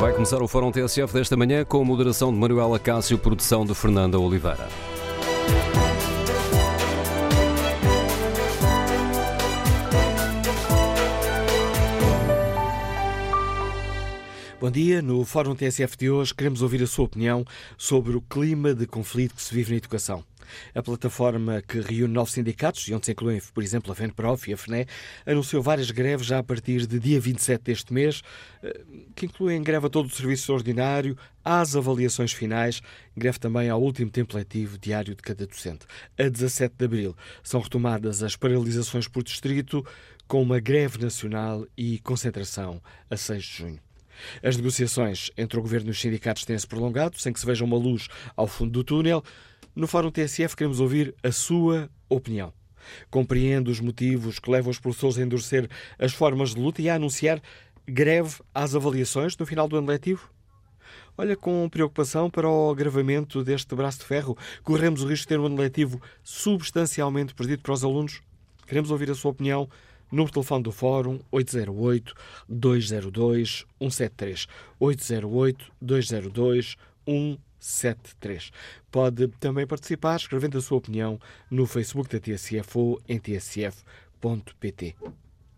Vai começar o Fórum TSF desta manhã com a moderação de Manuela Cássio, produção de Fernanda Oliveira. Bom dia. No Fórum TSF de hoje queremos ouvir a sua opinião sobre o clima de conflito que se vive na educação. A plataforma que reúne nove sindicatos, e onde se incluem, por exemplo, a FENPROF e a FNE, anunciou várias greves já a partir de dia 27 deste mês, eh, que incluem greve a todo o serviço ordinário, às avaliações finais, greve também ao último tempo letivo diário de cada docente. A 17 de abril são retomadas as paralisações por distrito, com uma greve nacional e concentração a 6 de junho. As negociações entre o governo e os sindicatos têm-se prolongado, sem que se veja uma luz ao fundo do túnel. No Fórum TSF queremos ouvir a sua opinião. Compreende os motivos que levam os professores a endurecer as formas de luta e a anunciar greve às avaliações no final do ano letivo? Olha com preocupação para o agravamento deste braço de ferro. Corremos o risco de ter um ano letivo substancialmente perdido para os alunos? Queremos ouvir a sua opinião de telefone do Fórum 808-202-173. 808-202-173. Pode também participar escrevendo a sua opinião no Facebook da TSF ou em tsf.pt.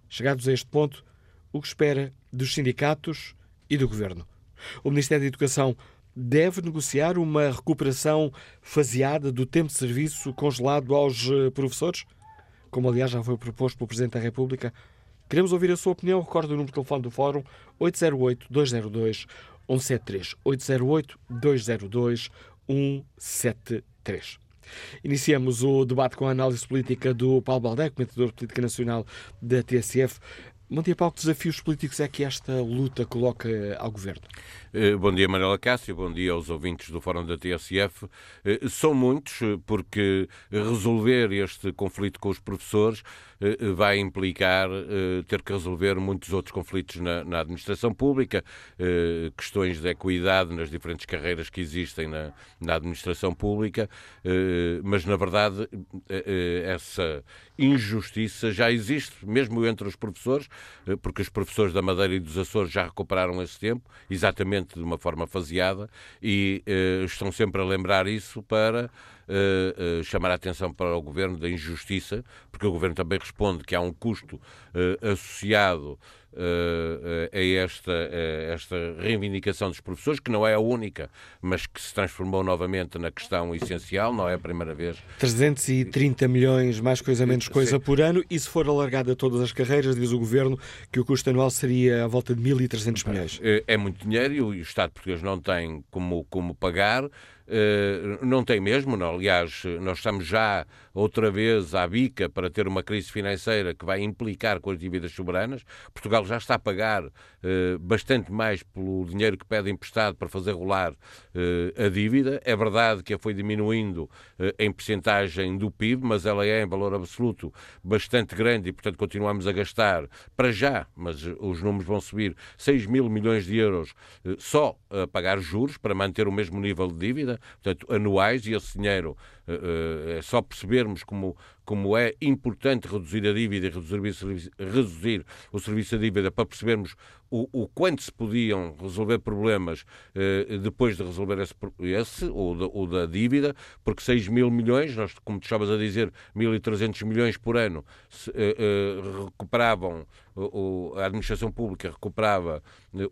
Chegados a este ponto, o que espera dos sindicatos e do Governo? O Ministério da Educação deve negociar uma recuperação faseada do tempo de serviço congelado aos eh, professores? como aliás já foi proposto pelo Presidente da República. Queremos ouvir a sua opinião. Recorde o número de telefone do Fórum 808-202-173. 808-202-173. Iniciamos o debate com a análise política do Paulo Baldé, comentador de política nacional da TSF. Dia, Paulo. Que desafios políticos é que esta luta coloca ao Governo? Eh, bom dia, Manuela Cássio. Bom dia aos ouvintes do Fórum da TSF. Eh, são muitos, eh, porque resolver este conflito com os professores vai implicar ter que resolver muitos outros conflitos na, na administração pública, questões de equidade nas diferentes carreiras que existem na, na administração pública, mas na verdade essa injustiça já existe, mesmo entre os professores, porque os professores da Madeira e dos Açores já recuperaram esse tempo, exatamente de uma forma faseada, e uh, estão sempre a lembrar isso para uh, uh, chamar a atenção para o Governo da injustiça, porque o Governo também responde que há um custo associado a esta, a esta reivindicação dos professores, que não é a única, mas que se transformou novamente na questão essencial, não é a primeira vez. 330 milhões, mais coisa menos coisa, Sim. por ano, e se for alargado a todas as carreiras, diz o Governo que o custo anual seria à volta de 1.300 milhões. É, é muito dinheiro e o Estado português não tem como, como pagar. Uh, não tem mesmo, não. aliás, nós estamos já outra vez à bica para ter uma crise financeira que vai implicar com as dívidas soberanas. Portugal já está a pagar uh, bastante mais pelo dinheiro que pede emprestado para fazer rolar uh, a dívida. É verdade que a foi diminuindo em percentagem do PIB, mas ela é, em valor absoluto, bastante grande e, portanto, continuamos a gastar para já, mas os números vão subir, 6 mil milhões de euros só a pagar juros para manter o mesmo nível de dívida portanto, anuais, e esse dinheiro uh, é só percebermos como, como é importante reduzir a dívida e reduzir, reduzir o serviço de dívida para percebermos o, o quanto se podiam resolver problemas uh, depois de resolver esse, esse ou, da, ou da dívida, porque 6 mil milhões, nós, como tu estavas a dizer, 1.300 milhões por ano se, uh, recuperavam, a administração pública recuperava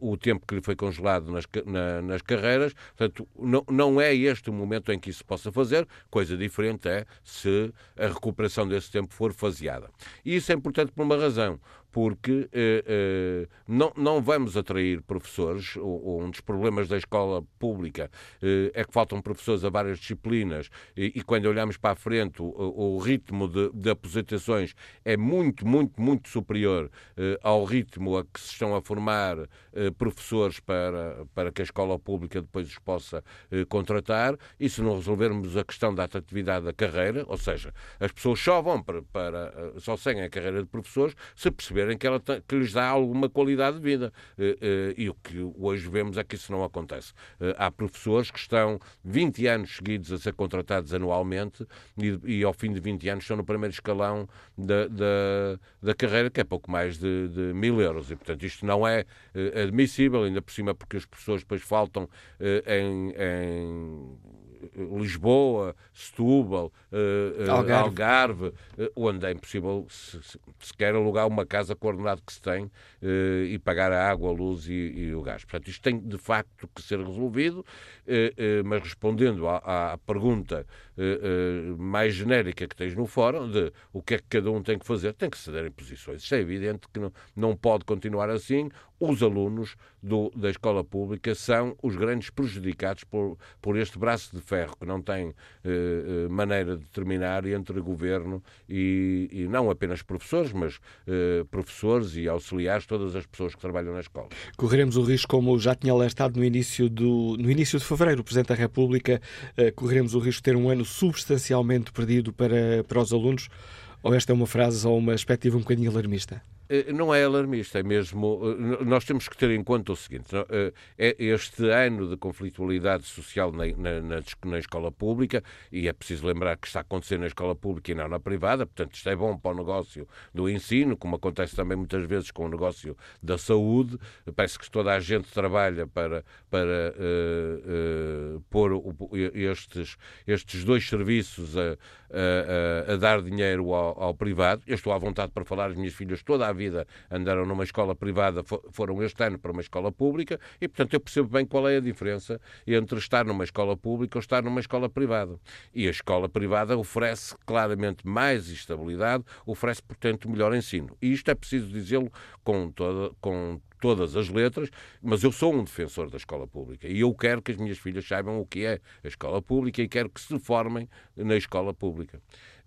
o tempo que lhe foi congelado nas, na, nas carreiras, portanto, não, não é este o momento em que isso possa fazer, coisa diferente é se a recuperação desse tempo for faseada. E isso é importante por uma razão porque eh, eh, não, não vamos atrair professores. Um dos problemas da escola pública eh, é que faltam professores a várias disciplinas e, e quando olhamos para a frente, o, o ritmo de, de, aposentações é muito, muito, muito superior eh, ao ritmo a que se estão a formar professores para, para que a escola pública depois os possa eh, contratar. E se não resolvermos a questão da atratividade da carreira, ou seja, as pessoas só vão para, para só seguem a carreira de professores se perceber perceberem que, ela que lhes dá alguma qualidade de vida. E o que hoje vemos é que isso não acontece. Há professores que estão 20 anos seguidos a ser contratados anualmente e, e ao fim de 20 anos estão no primeiro escalão da, da, da carreira, que é pouco mais de, de mil euros. E, portanto, isto não é admissível, ainda por cima porque as pessoas depois faltam em, em Lisboa, Setúbal, uh, Algarve, Algarve uh, onde é impossível se, se, sequer alugar uma casa com o ordenado que se tem e pagar a água, a luz e, e, o gás. Portanto, isto tem de facto que ser resolvido, mas respondendo à, à pergunta mais genérica que tens no fórum, de o que é que cada um tem que fazer, tem que ceder em posições. Isto é evidente que não, não pode continuar assim. Os alunos do, da escola pública são os grandes prejudicados por, por este braço de ferro que não tem eh, eh, maneira de terminar entre governo e, e não apenas professores, mas eh, professores e auxiliares, todas as pessoas que trabalham na escola. Correremos o risco, como já tinha alertado no início, do, no início de fevereiro, o Presidente da República, eh, correremos o risco de ter um ano substancialmente perdido para, para os alunos? Ou esta é uma frase ou uma perspectiva um bocadinho alarmista? Eh, não é alarmista, é mesmo. Eh, nós temos que ter em conta o seguinte: eh, é este ano de conflitualidade social na, na, na, escola pública, e é preciso lembrar que está a acontecer na escola pública e não na privada, portanto, isto é bom para o negócio do ensino, como acontece também muitas vezes com o negócio da saúde. Parece que toda a gente trabalha para, para uh, uh, pôr estes, estes dois serviços a, a, a dar dinheiro ao, ao, privado. Eu estou à vontade para falar, as minhas filhas toda a vida andaram numa escola privada, foram este ano para uma escola pública e, portanto, eu percebo bem qual é a diferença entre estar numa escola pública ou estar numa escola privada. E a escola privada oferece claramente mais estabilidade, oferece, portanto, melhor ensino. E isto é preciso dizê-lo com toda, com todas as letras, mas eu sou um defensor da escola pública e eu quero que as minhas filhas saibam o que é a escola pública e quero que se formem na escola pública.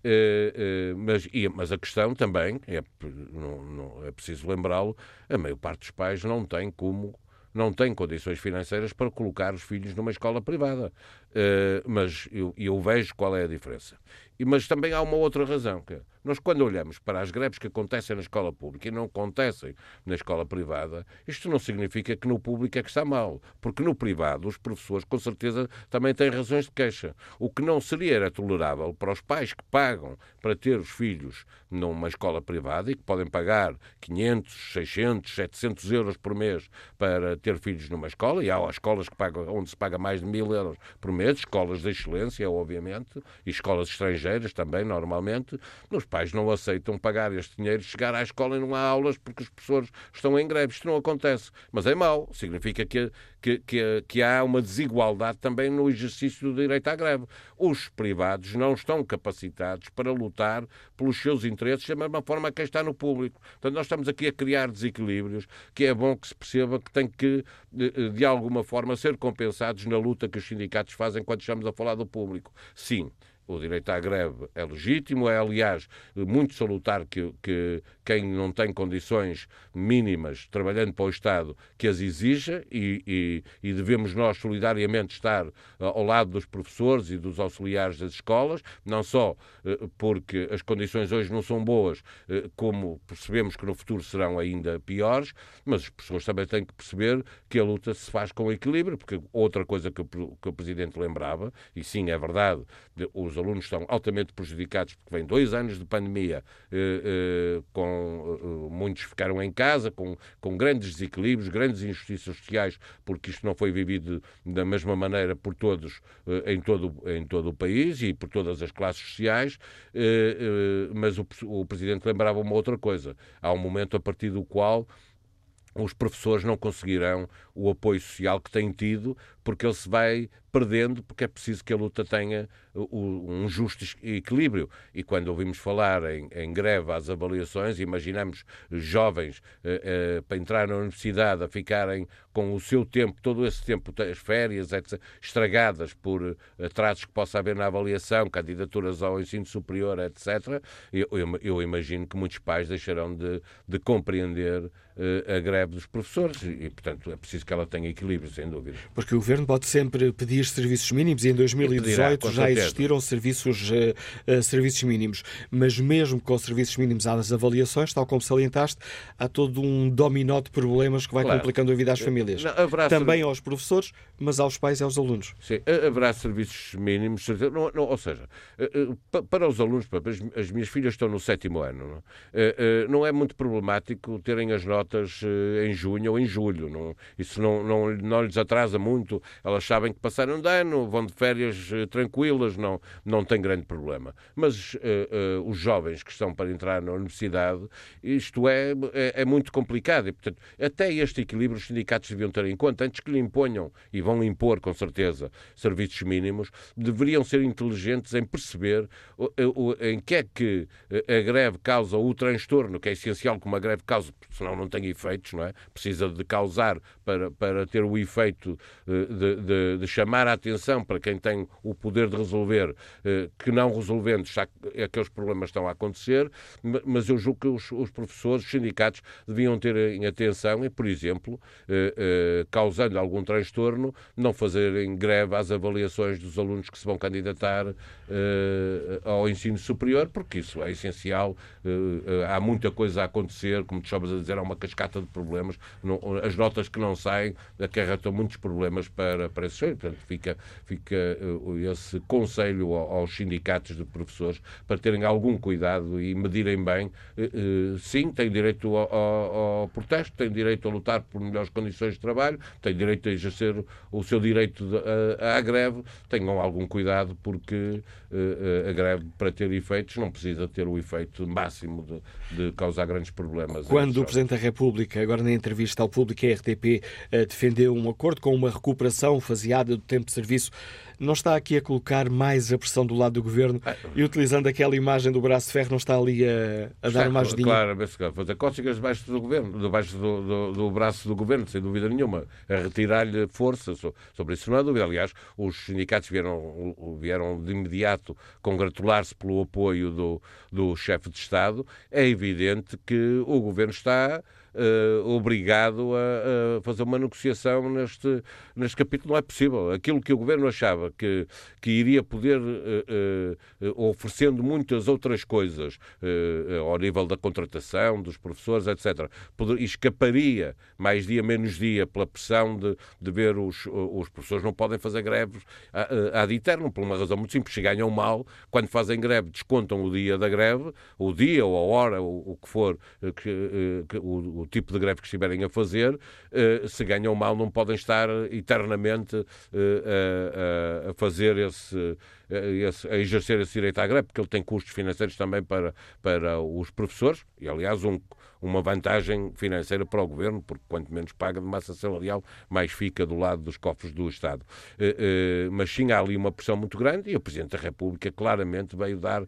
Uh, uh, mas, e, mas a questão também, é, não, não, é preciso lembrá-lo, a maior parte dos pais não tem como não tem condições financeiras para colocar os filhos numa escola privada. Uh, mas eu, eu, vejo qual é a diferença. Mas também há uma outra razão, que é, nós, quando olhamos para as greves que acontecem na escola pública e não acontecem na escola privada, isto não significa que no público é que está mal, porque no privado os professores, com certeza, também têm razões de queixa. O que não seria era tolerável para os pais que pagam para ter os filhos numa escola privada e que podem pagar 500, 600, 700 euros por mês para ter filhos numa escola, e há escolas que pagam, onde se paga mais de mil euros por mês, escolas de excelência, obviamente, e escolas estrangeiras também, normalmente, nos pais não aceitam pagar este dinheiro, chegar à escola e não há aulas porque os professores estão em greve. Isto não acontece. Mas é mau. Significa que, que, que, que há uma desigualdade também no exercício do direito à greve. Os privados não estão capacitados para lutar pelos seus interesses da mesma forma que quem está no público. Portanto, nós estamos aqui a criar desequilíbrios que é bom que se perceba que tem que, de, de alguma forma, ser compensados na luta que os sindicatos fazem quando estamos a falar do público. Sim, o direito à greve é legítimo, é, aliás, muito salutar que, que quem não tem condições mínimas trabalhando para o Estado que as exija e, e, e, devemos nós solidariamente estar ao lado dos professores e dos auxiliares das escolas, não só eh, porque as condições hoje não são boas, eh, como percebemos que no futuro serão ainda piores, mas as pessoas também têm que perceber que a luta se faz com equilíbrio, porque outra coisa que o, que o Presidente lembrava, e sim, é verdade, os os alunos estão altamente prejudicados porque vem dois anos de pandemia, eh, eh, com eh, muitos ficaram em casa, com, com grandes desequilíbrios, grandes injustiças sociais, porque isto não foi vivido da mesma maneira por todos em, todo, em todo o país e por todas as classes sociais. mas o, o Presidente lembrava uma outra coisa. Há um momento a partir do qual os professores não conseguirão o apoio social que têm tido, porque ele se vai perdendo, porque é preciso que a luta tenha um justo equilíbrio. E quando ouvimos falar em, em greve às avaliações, imaginamos jovens eh, eh, para entrar na universidade a ficarem com o seu tempo, todo esse tempo, as férias, etc., estragadas por atrasos que possa haver na avaliação, candidaturas ao ensino superior, etc., eu, eu, eu imagino que muitos pais deixarão de, de compreender a greve dos professores e, portanto, é preciso que ela tenha equilíbrio, sem dúvida. Porque o Governo pode sempre pedir serviços mínimos e em 2018 pedirá, já existiram serviços, uh, serviços mínimos. Mas mesmo com os serviços mínimos às avaliações, tal como salientaste, há todo um dominó de problemas que vai claro. complicando a vida às famílias. Não, Também aos professores, mas aos pais e aos alunos. Sim, haverá serviços mínimos, não, não, ou seja, para os alunos, as minhas filhas estão no sétimo ano, não, não é muito problemático terem as notas em junho ou em julho. Isso não, não, não lhes atrasa muito. Elas sabem que passaram de ano, vão de férias uh, tranquilas, não, não tem grande problema. Mas uh, uh, os jovens que estão para entrar na universidade, isto é, é, é, muito complicado. E, portanto, até este equilíbrio os sindicatos deviam ter em conta, antes que lhe imponham, e vão impor com certeza, serviços mínimos, deveriam ser inteligentes em perceber o, o, em que é que a greve causa o transtorno, que é essencial que uma greve cause, senão não tem efeitos, não é? Precisa de causar para, para ter o efeito eh, de, de, de, chamar a atenção para quem tem o poder de resolver, eh, que não resolvendo, já aqueles problemas estão a acontecer, mas eu julgo que os, os professores, os sindicatos, deviam ter em atenção e, por exemplo, eh, causando algum transtorno, não fazerem greve às avaliações dos alunos que se vão candidatar ao ensino superior, porque isso é essencial. Há muita coisa a acontecer, como tu estavas a dizer, há uma cascata de problemas. As notas que não saem acarretam muitos problemas para, para esses Portanto, fica, fica uh, esse conselho aos sindicatos de professores para terem algum cuidado e medirem bem. Uh, sim, têm direito ao, ao, ao, protesto, têm direito a lutar por melhores condições de trabalho, têm direito a exercer o seu direito de, a, à greve. Tenham algum cuidado porque a greve, para ter efeitos, não precisa ter o efeito máximo de, de causar grandes problemas. Quando o Presidente da República, agora na entrevista ao público, a RTP, defendeu um acordo com uma recuperação faseada do tempo de serviço não está aqui a colocar mais a pressão do lado do governo ah, e utilizando aquela imagem do braço de ferro, não está ali a, a dar uma ajudinha? Claro, mas fazer cócegas debaixo do governo, debaixo do, do, do, braço do governo, sem dúvida nenhuma, a retirar-lhe força sobre isso, não há dúvida. Aliás, os sindicatos vieram, vieram de imediato congratular-se pelo apoio do, do chefe de Estado. É evidente que o governo está uh, obrigado a, a, fazer uma negociação neste, neste capítulo. Não é possível. Aquilo que o governo achava que, que iria poder, uh, uh, oferecendo muitas outras coisas ao nível da contratação, dos professores, etc., poder, escaparia mais dia menos dia pela pressão de, de ver os, os professores não podem fazer greves ad eterno, por uma razão muito simples. Se ganham mal, quando fazem greve, descontam o dia da greve, o dia ou a hora, o, o que for, que, que o, o tipo de greve que estiverem a fazer, uh, se ganham mal, não podem estar eternamente uh, a, fazer esse, esse, a exercer esse direito à greve, porque ele tem custos financeiros também para, para os professores, e aliás um, uma vantagem financeira para o governo, porque quanto menos paga de massa salarial, mais fica do lado dos cofres do Estado. Uh, uh, mas sim, há ali uma pressão muito grande e o Presidente da República claramente veio dar uh,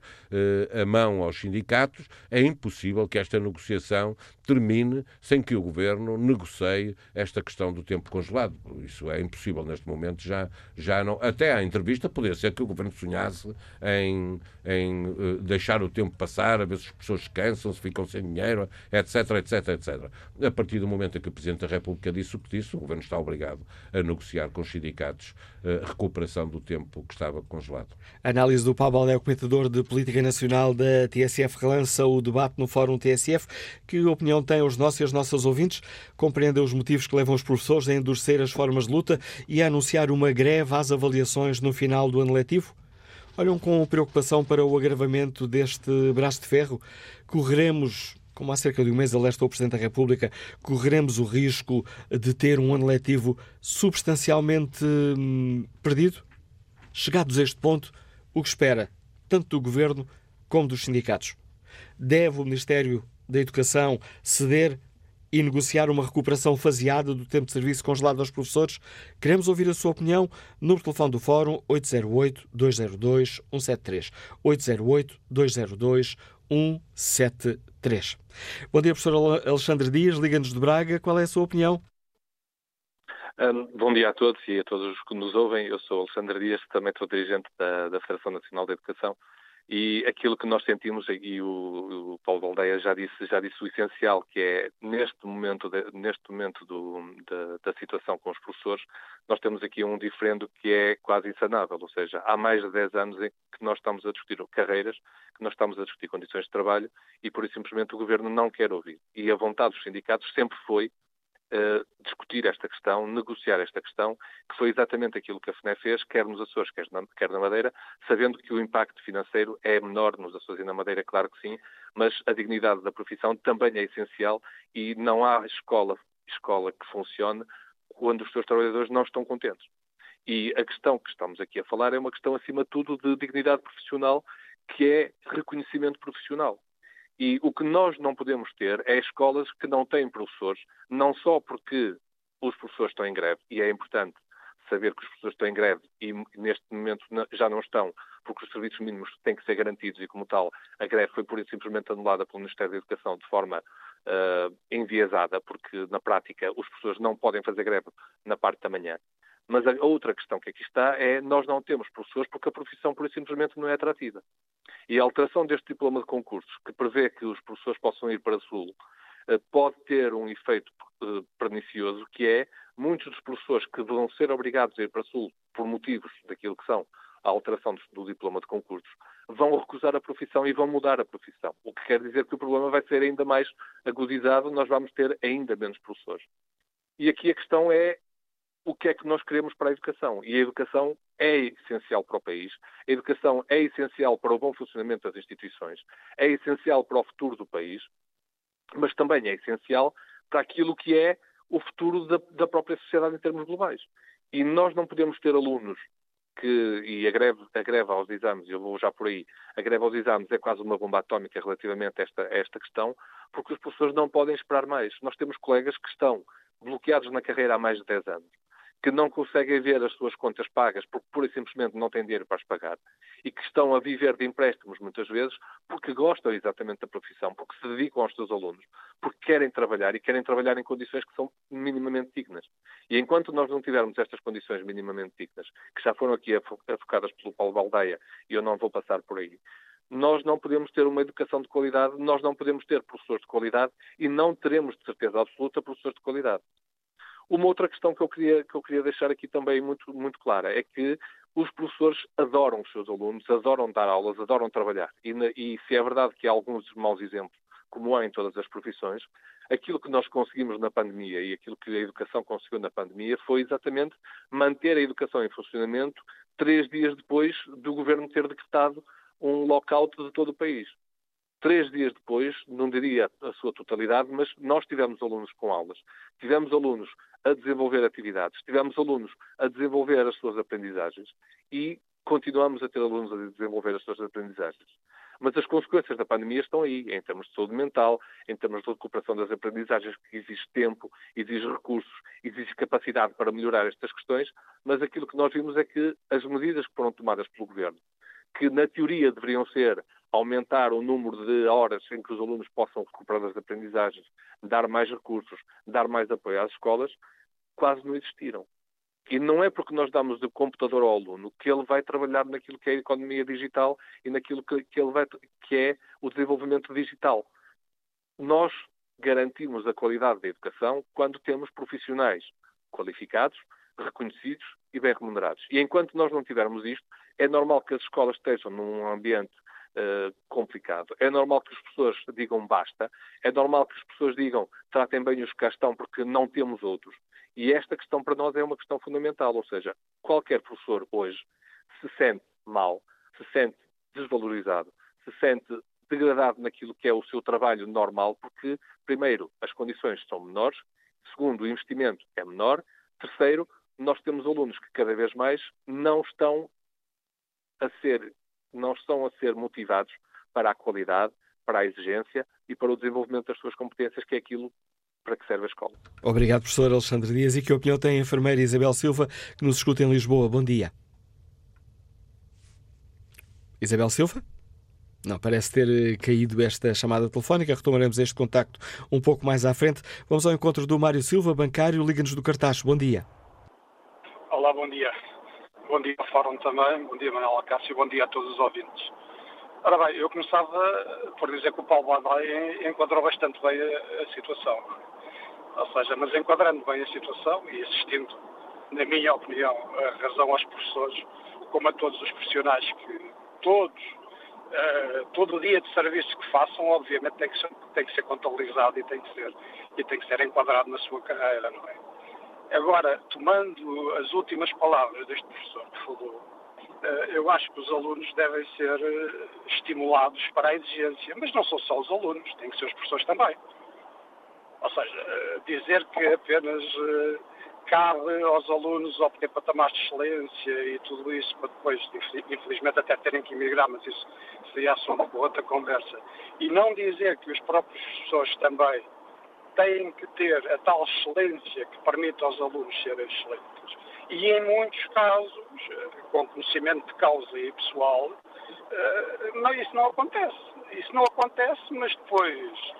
a mão aos sindicatos. É impossível que esta negociação termine sem que o governo negocie esta questão do tempo congelado. Isso é impossível neste momento, já, já não. Até à entrevista, poderia ser que o governo sonhasse em, em deixar o tempo passar, a ver se as pessoas cansam, se ficam sem dinheiro, etc etc, etc, etc. A partir do momento em que o Presidente da República disse o que disse, o Governo está obrigado a negociar com os sindicatos a recuperação do tempo que estava congelado. Análise do Paulo Baldé, comentador de Política Nacional da TSF, relança o debate no Fórum TSF. Que opinião têm os nossos e as nossas ouvintes? Compreendem os motivos que levam os professores a endurecer as formas de luta e a anunciar uma greve às avaliações no final do ano letivo? Olham com preocupação para o agravamento deste braço de ferro? Correremos como há cerca de um mês alertou o Presidente da República, correremos o risco de ter um ano letivo substancialmente hum, perdido? Chegados a este ponto, o que espera, tanto do Governo como dos sindicatos? Deve o Ministério da Educação ceder e negociar uma recuperação faseada do tempo de serviço congelado aos professores? Queremos ouvir a sua opinião no telefone do Fórum 808-202-173. 808-202-173. Bom dia, professor Alexandre Dias, Liga-nos de Braga. Qual é a sua opinião? Bom dia a todos e a todos os que nos ouvem. Eu sou Alexandre Dias, também sou dirigente da, da Federação Nacional de Educação E aquilo que nós sentimos, e o, o Paulo Baldeia já disse, já disse o essencial, que é neste momento, de, neste momento do, da, da, situação com os professores, nós temos aqui um diferendo que é quase insanável, ou seja, há mais de 10 anos em que nós estamos a discutir carreiras, que nós estamos a discutir condições de trabalho e, por isso simplesmente, o Governo não quer ouvir. E a vontade dos sindicatos sempre foi Discutir esta questão, negociar esta questão, que foi exatamente aquilo que a FNE fez, quer nos Açores, quer na, quer na Madeira, sabendo que o impacto financeiro é menor nos Açores e na Madeira, claro que sim, mas a dignidade da profissão também é essencial e não há escola, escola que funcione quando os seus trabalhadores não estão contentes. E a questão que estamos aqui a falar é uma questão, acima de tudo, de dignidade profissional, que é reconhecimento profissional. E o que nós não podemos ter é escolas que não têm professores, não só porque os professores estão em greve, e é importante saber que os professores estão em greve e neste momento já não estão, porque os serviços mínimos têm que ser garantidos e, como tal, a greve foi por isso simplesmente anulada pelo Ministério da Educação de forma uh, enviesada, porque na prática os professores não podem fazer greve na parte da manhã. Mas a outra questão que aqui está é nós não temos professores porque a profissão, por simplesmente, não é atrativa. E a alteração deste diploma de concursos, que prevê que os professores possam ir para Sul, eh, pode ter um efeito eh, pernicioso, que é muitos dos professores que vão ser obrigados a ir para Sul por motivos daquilo que são a alteração do diploma de concursos, vão recusar a profissão e vão mudar a profissão. O que quer dizer que o problema vai ser ainda mais agudizado, nós vamos ter ainda menos professores. E aqui a questão é o que é que nós queremos para a educação. E a educação é essencial para o país, a educação é essencial para o bom funcionamento das instituições, é essencial para o futuro do país, mas também é essencial para aquilo que é o futuro da, da própria sociedade em termos globais. E nós não podemos ter alunos que, e a greve, a greve aos exames, eu vou já por aí, a greve aos exames é quase uma bomba atómica relativamente a esta, a esta questão, porque os professores não podem esperar mais. Nós temos colegas que estão bloqueados na carreira há mais de 10 anos que não conseguem ver as suas contas pagas porque pura e simplesmente não têm dinheiro para as pagar e que estão a viver de empréstimos muitas vezes porque gostam exatamente da profissão, porque se dedicam aos seus alunos, porque querem trabalhar e querem trabalhar em condições que são minimamente dignas. E enquanto nós não tivermos estas condições minimamente dignas, que já foram aqui afocadas pelo Paulo Baldeia, e eu não vou passar por aí, nós não podemos ter uma educação de qualidade, nós não podemos ter professores de qualidade e não teremos, de certeza absoluta, professores de qualidade. Uma outra questão que eu queria, que eu queria deixar aqui também muito, muito clara é que os professores adoram os seus alunos, adoram dar aulas, adoram trabalhar. E, e se é verdade que há alguns maus exemplos, como há em todas as profissões, aquilo que nós conseguimos na pandemia e aquilo que a educação conseguiu na pandemia foi exatamente manter a educação em funcionamento três dias depois do governo ter decretado um lockout de todo o país. Três dias depois, não diria a sua totalidade, mas nós tivemos alunos com aulas, tivemos alunos a desenvolver atividades, tivemos alunos a desenvolver as suas aprendizagens e continuamos a ter alunos a desenvolver as suas aprendizagens. Mas as consequências da pandemia estão aí, em termos de saúde mental, em termos de recuperação das aprendizagens, que exige tempo, exige recursos, exige capacidade para melhorar estas questões, mas aquilo que nós vimos é que as medidas que foram tomadas pelo Governo, que na teoria deveriam ser aumentar o número de horas em que os alunos possam recuperar as aprendizagens, dar mais recursos, dar mais apoio às escolas, quase não existiram. E não é porque nós damos o computador ao aluno que ele vai trabalhar naquilo que é a economia digital e naquilo que, que ele vai, que é o desenvolvimento digital. Nós garantimos a qualidade da educação quando temos profissionais qualificados, reconhecidos e bem remunerados. E enquanto nós não tivermos isto, é normal que as escolas estejam num ambiente uh, complicado. É normal que as pessoas digam basta, é normal que as pessoas digam tratem bem os que cá estão porque não temos outros. E esta questão para nós é uma questão fundamental, ou seja, qualquer professor hoje se sente mal, se sente desvalorizado, se sente degradado naquilo que é o seu trabalho normal, porque, primeiro, as condições são menores, segundo, o investimento é menor, terceiro, nós temos alunos que cada vez mais não estão a ser, não estão a ser motivados para a qualidade, para a exigência e para o desenvolvimento das suas competências, que é aquilo para que serve a escola. Obrigado, professor Alexandre Dias. E que opinião tem a enfermeira Isabel Silva, que nos escuta em Lisboa? Bom dia. Isabel Silva? Não, parece ter eh, caído esta chamada telefónica. Retomaremos este contacto um pouco mais à frente. Vamos ao encontro do Mário Silva, bancário, Liga-nos do Cartacho. Bom dia. Olá, bom dia. Bom dia ao Fórum também. Bom dia, Manuela Cássio. Bom dia a todos os ouvintes. Ora bem, eu começava por dizer que o Paulo Badai enquadrou bastante bem a, a, situação. Ou seja, mas enquadrando bem a situação e assistindo, na minha opinião, a razão aos professores, como a todos os profissionais que todos, uh, todo o dia de serviço que façam, obviamente tem que, ser, tem que ser contabilizado e tem que ser, e tem que ser enquadrado na sua carreira, não é? Agora, tomando as últimas palavras deste professor que falou, eh, eu acho que os alunos devem ser eh, estimulados para a exigência, mas não são só os alunos, têm que ser os professores também. Ou seja, eh, dizer que apenas cabe aos alunos obter patamares de excelência e tudo isso para depois, infelizmente, até terem que emigrar, mas isso seria assunto para outra conversa. E não dizer que os próprios professores também têm que ter a tal excelência que permite aos alunos serem excelentes. E em muitos casos, com conhecimento de causa e pessoal, eh, não, isso não acontece. Isso não acontece, mas depois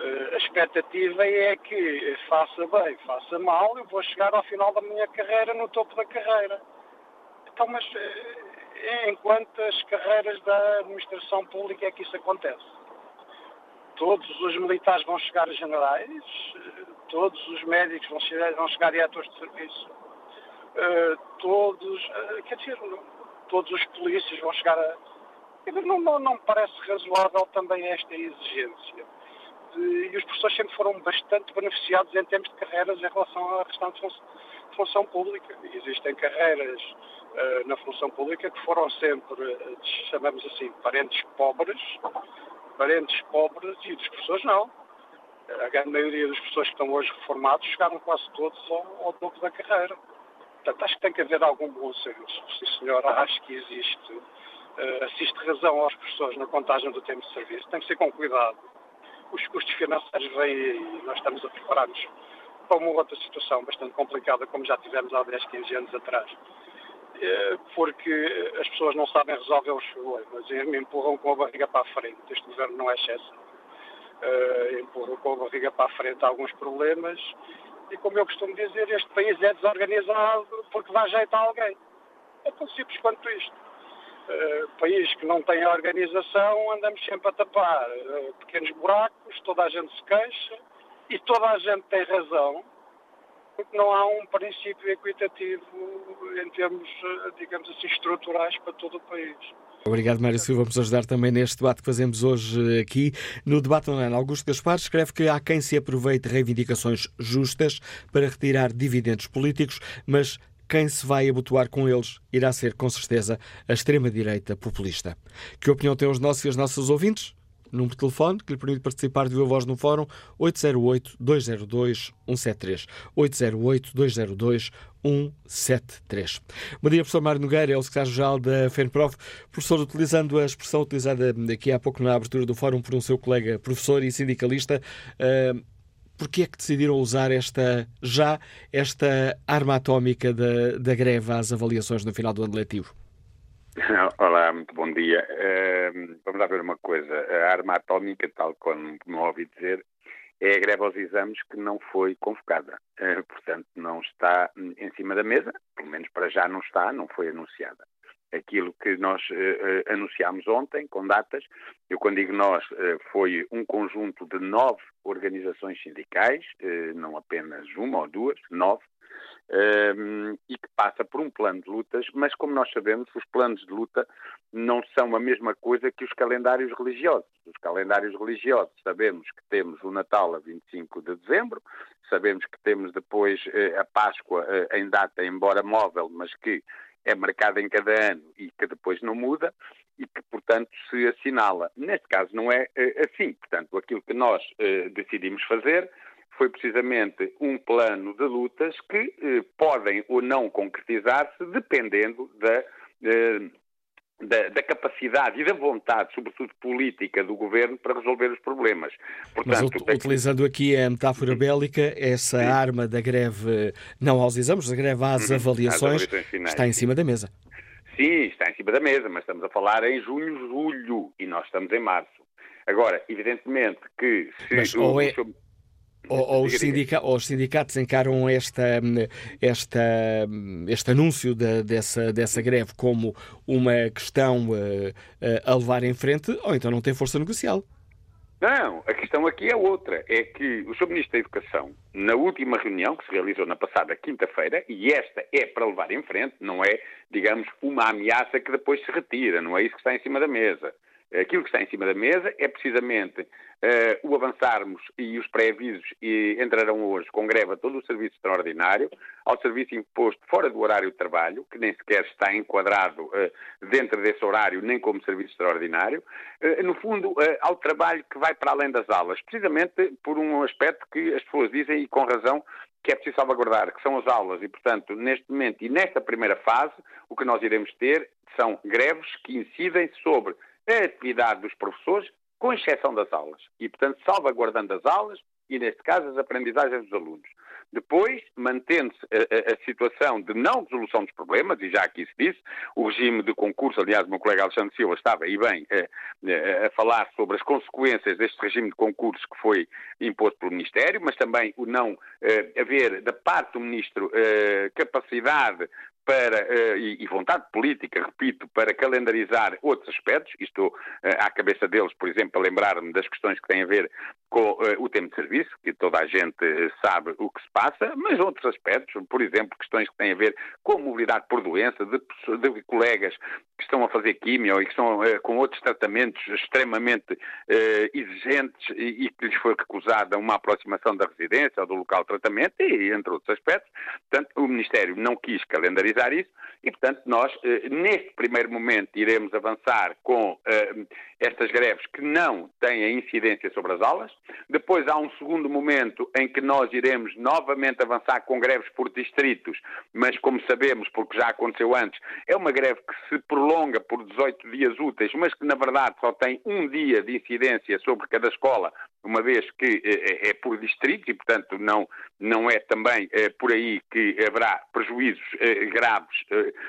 eh, a expectativa é que faça bem, faça mal, eu vou chegar ao final da minha carreira no topo da carreira. Então, mas eh, em quantas carreiras da administração pública é que isso acontece? Todos os militares vão chegar a generais, todos os médicos vão chegar, vão chegar a diretores de serviço, eh, todos, eh, quer dizer, todos os polícias vão chegar a. Não, não, não me parece razoável também esta exigência. e os professores sempre foram bastante beneficiados em termos de carreiras em relação à restante função, pública. Existem carreiras uh, na função pública que foram sempre, chamamos assim, parentes pobres, parentes pobres e dos professores não. A grande maioria das pessoas que estão hoje reformados chegaram quase todos ao, ao topo da carreira. Portanto, acho que tem que haver algum bom senso. Sim, senhor, acho que existe. Uh, assiste razão aos professores na contagem do tempo de serviço. Tem que ser com cuidado. Os custos financeiros vêm aí. Nós estamos a preparar-nos para uma outra situação bastante complicada, como já tivemos há 10, 15 anos atrás. Eh, porque as pessoas não sabem resolver os problemas e me empurram com a barriga para a frente. Este governo não é excesso. Uh, empurram com a barriga para a frente alguns problemas e, como eu costumo dizer, este país é desorganizado porque dá jeito a alguém. É tão simples quanto isto. Uh, país que não tem organização, andamos sempre a tapar uh, pequenos buracos, toda a gente se queixa e toda a gente tem razão porque não há um princípio equitativo em termos, eh, digamos assim, estruturais para todo o país. Obrigado, Mário Silva, por nos ajudar também neste debate que fazemos hoje aqui. No debate online, Augusto Gaspar escreve que há quem se aproveite reivindicações justas para retirar dividendos políticos, mas quem se vai abotoar com eles irá ser, com certeza, a extrema-direita populista. Que opinião têm os nossos e as nossas ouvintes? Número de telefone que lhe permite participar de Viva Voz no Fórum 808-202-173. 808-202-173. Bom dia, professor Mário Nogueira, é o secretário-geral da FENPROF. Professor, utilizando a expressão utilizada aqui há pouco na abertura do Fórum por um seu colega professor e sindicalista, uh, Porquê é que decidiram usar esta, já esta arma atómica da, da greve às avaliações no final do ano letivo? Olá, muito bom dia. Uh, vamos lá ver uma coisa. A arma atómica, tal como me ouvi dizer, é a greve aos exames que não foi convocada. Uh, portanto, não está em cima da mesa, pelo menos para já não está, não foi anunciada. Aquilo que nós uh, anunciámos ontem, com datas, eu quando digo nós, foi um conjunto de nove organizações sindicais, não apenas uma ou duas, nove, um, e que passa por um plano de lutas, mas como nós sabemos, os planos de luta não são a mesma coisa que os calendários religiosos. Os calendários religiosos sabemos que temos o Natal a 25 de dezembro, sabemos que temos depois eh, a Páscoa eh, em data, embora móvel, mas que é marcada em cada ano e que depois não muda e que, portanto, se assinala. Neste caso não é eh, assim. Portanto, aquilo que nós eh, decidimos fazer foi precisamente um plano de lutas que eh, podem ou não concretizar-se dependendo da, eh, da, da, capacidade e da vontade, sobretudo política, do governo para resolver os problemas. Portanto, Mas utilizando aqui a metáfora uhum. bélica, essa Sim. arma da greve, não aos exames, da greve às uhum. avaliações, avaliações está em cima da mesa. Sim, está em cima da mesa, mas estamos a falar em junho, julho e nós estamos em março. Agora, evidentemente que se. Mas, o, ou é... Ou, ou, os sindica ou, os sindicatos encaram esta, esta, este anúncio de, dessa, dessa greve como uma questão uh, uh, a levar em frente, ou então não tem força negocial. Não, a questão aqui é outra. É que o Sr. Ministro da Educação, na última reunião que se realizou na passada quinta-feira, e esta é para levar em frente, não é, digamos, uma ameaça que depois se retira, não é isso que está em cima da mesa. Aquilo que está em cima da mesa é precisamente uh, o avançarmos e os pré-avisos entrarão hoje com greve a todo o serviço extraordinário, ao serviço imposto fora do horário de trabalho, que nem sequer está enquadrado uh, dentro desse horário, nem como serviço extraordinário, uh, no fundo, ao trabalho que vai para além das aulas, precisamente por um aspecto que as pessoas dizem, e com razão, que é preciso salvaguardar, que são as aulas, e, portanto, neste momento e nesta primeira fase, o que nós iremos ter são greves que incidem sobre a atividade dos professores, com exceção das aulas. E, portanto, salvaguardando as aulas e, neste caso, as aprendizagens dos alunos. Depois, mantendo-se a, a, a, situação de não resolução dos problemas, e já aqui se disse, o regime de concurso, aliás, o meu colega Alexandre Silva estava aí bem a, a, falar sobre as consequências deste regime de concurso que foi imposto pelo Ministério, mas também o não eh, haver da parte do Ministro eh, capacidade para, uh, e, e, vontade política, repito, para calendarizar outros aspectos, estou uh, à cabeça deles, por exemplo, a lembrar-me das questões que têm a ver com uh, o tempo de serviço, que toda a gente sabe o que se passa, mas outros aspectos, por exemplo, questões que têm a ver com a mobilidade por doença, de, de colegas que estão a fazer químio e que estão com outros tratamentos extremamente exigentes e, e, que lhes foi recusada uma aproximação da residência ou do local de tratamento, e entre outros aspectos. Portanto, o Ministério não quis calendarizar isso e, portanto, nós, eh, neste primeiro momento, iremos avançar com eh, estas greves que não têm incidência sobre as aulas. Depois há um segundo momento em que nós iremos novamente avançar com greves por distritos, mas, como sabemos, porque já aconteceu antes, é uma greve que se prolonga por 18 dias úteis, mas que, na verdade, só tem um dia de incidência sobre cada escola, uma vez que é, é por distritos e, portanto, não, não é também é, por aí que haverá prejuízos graves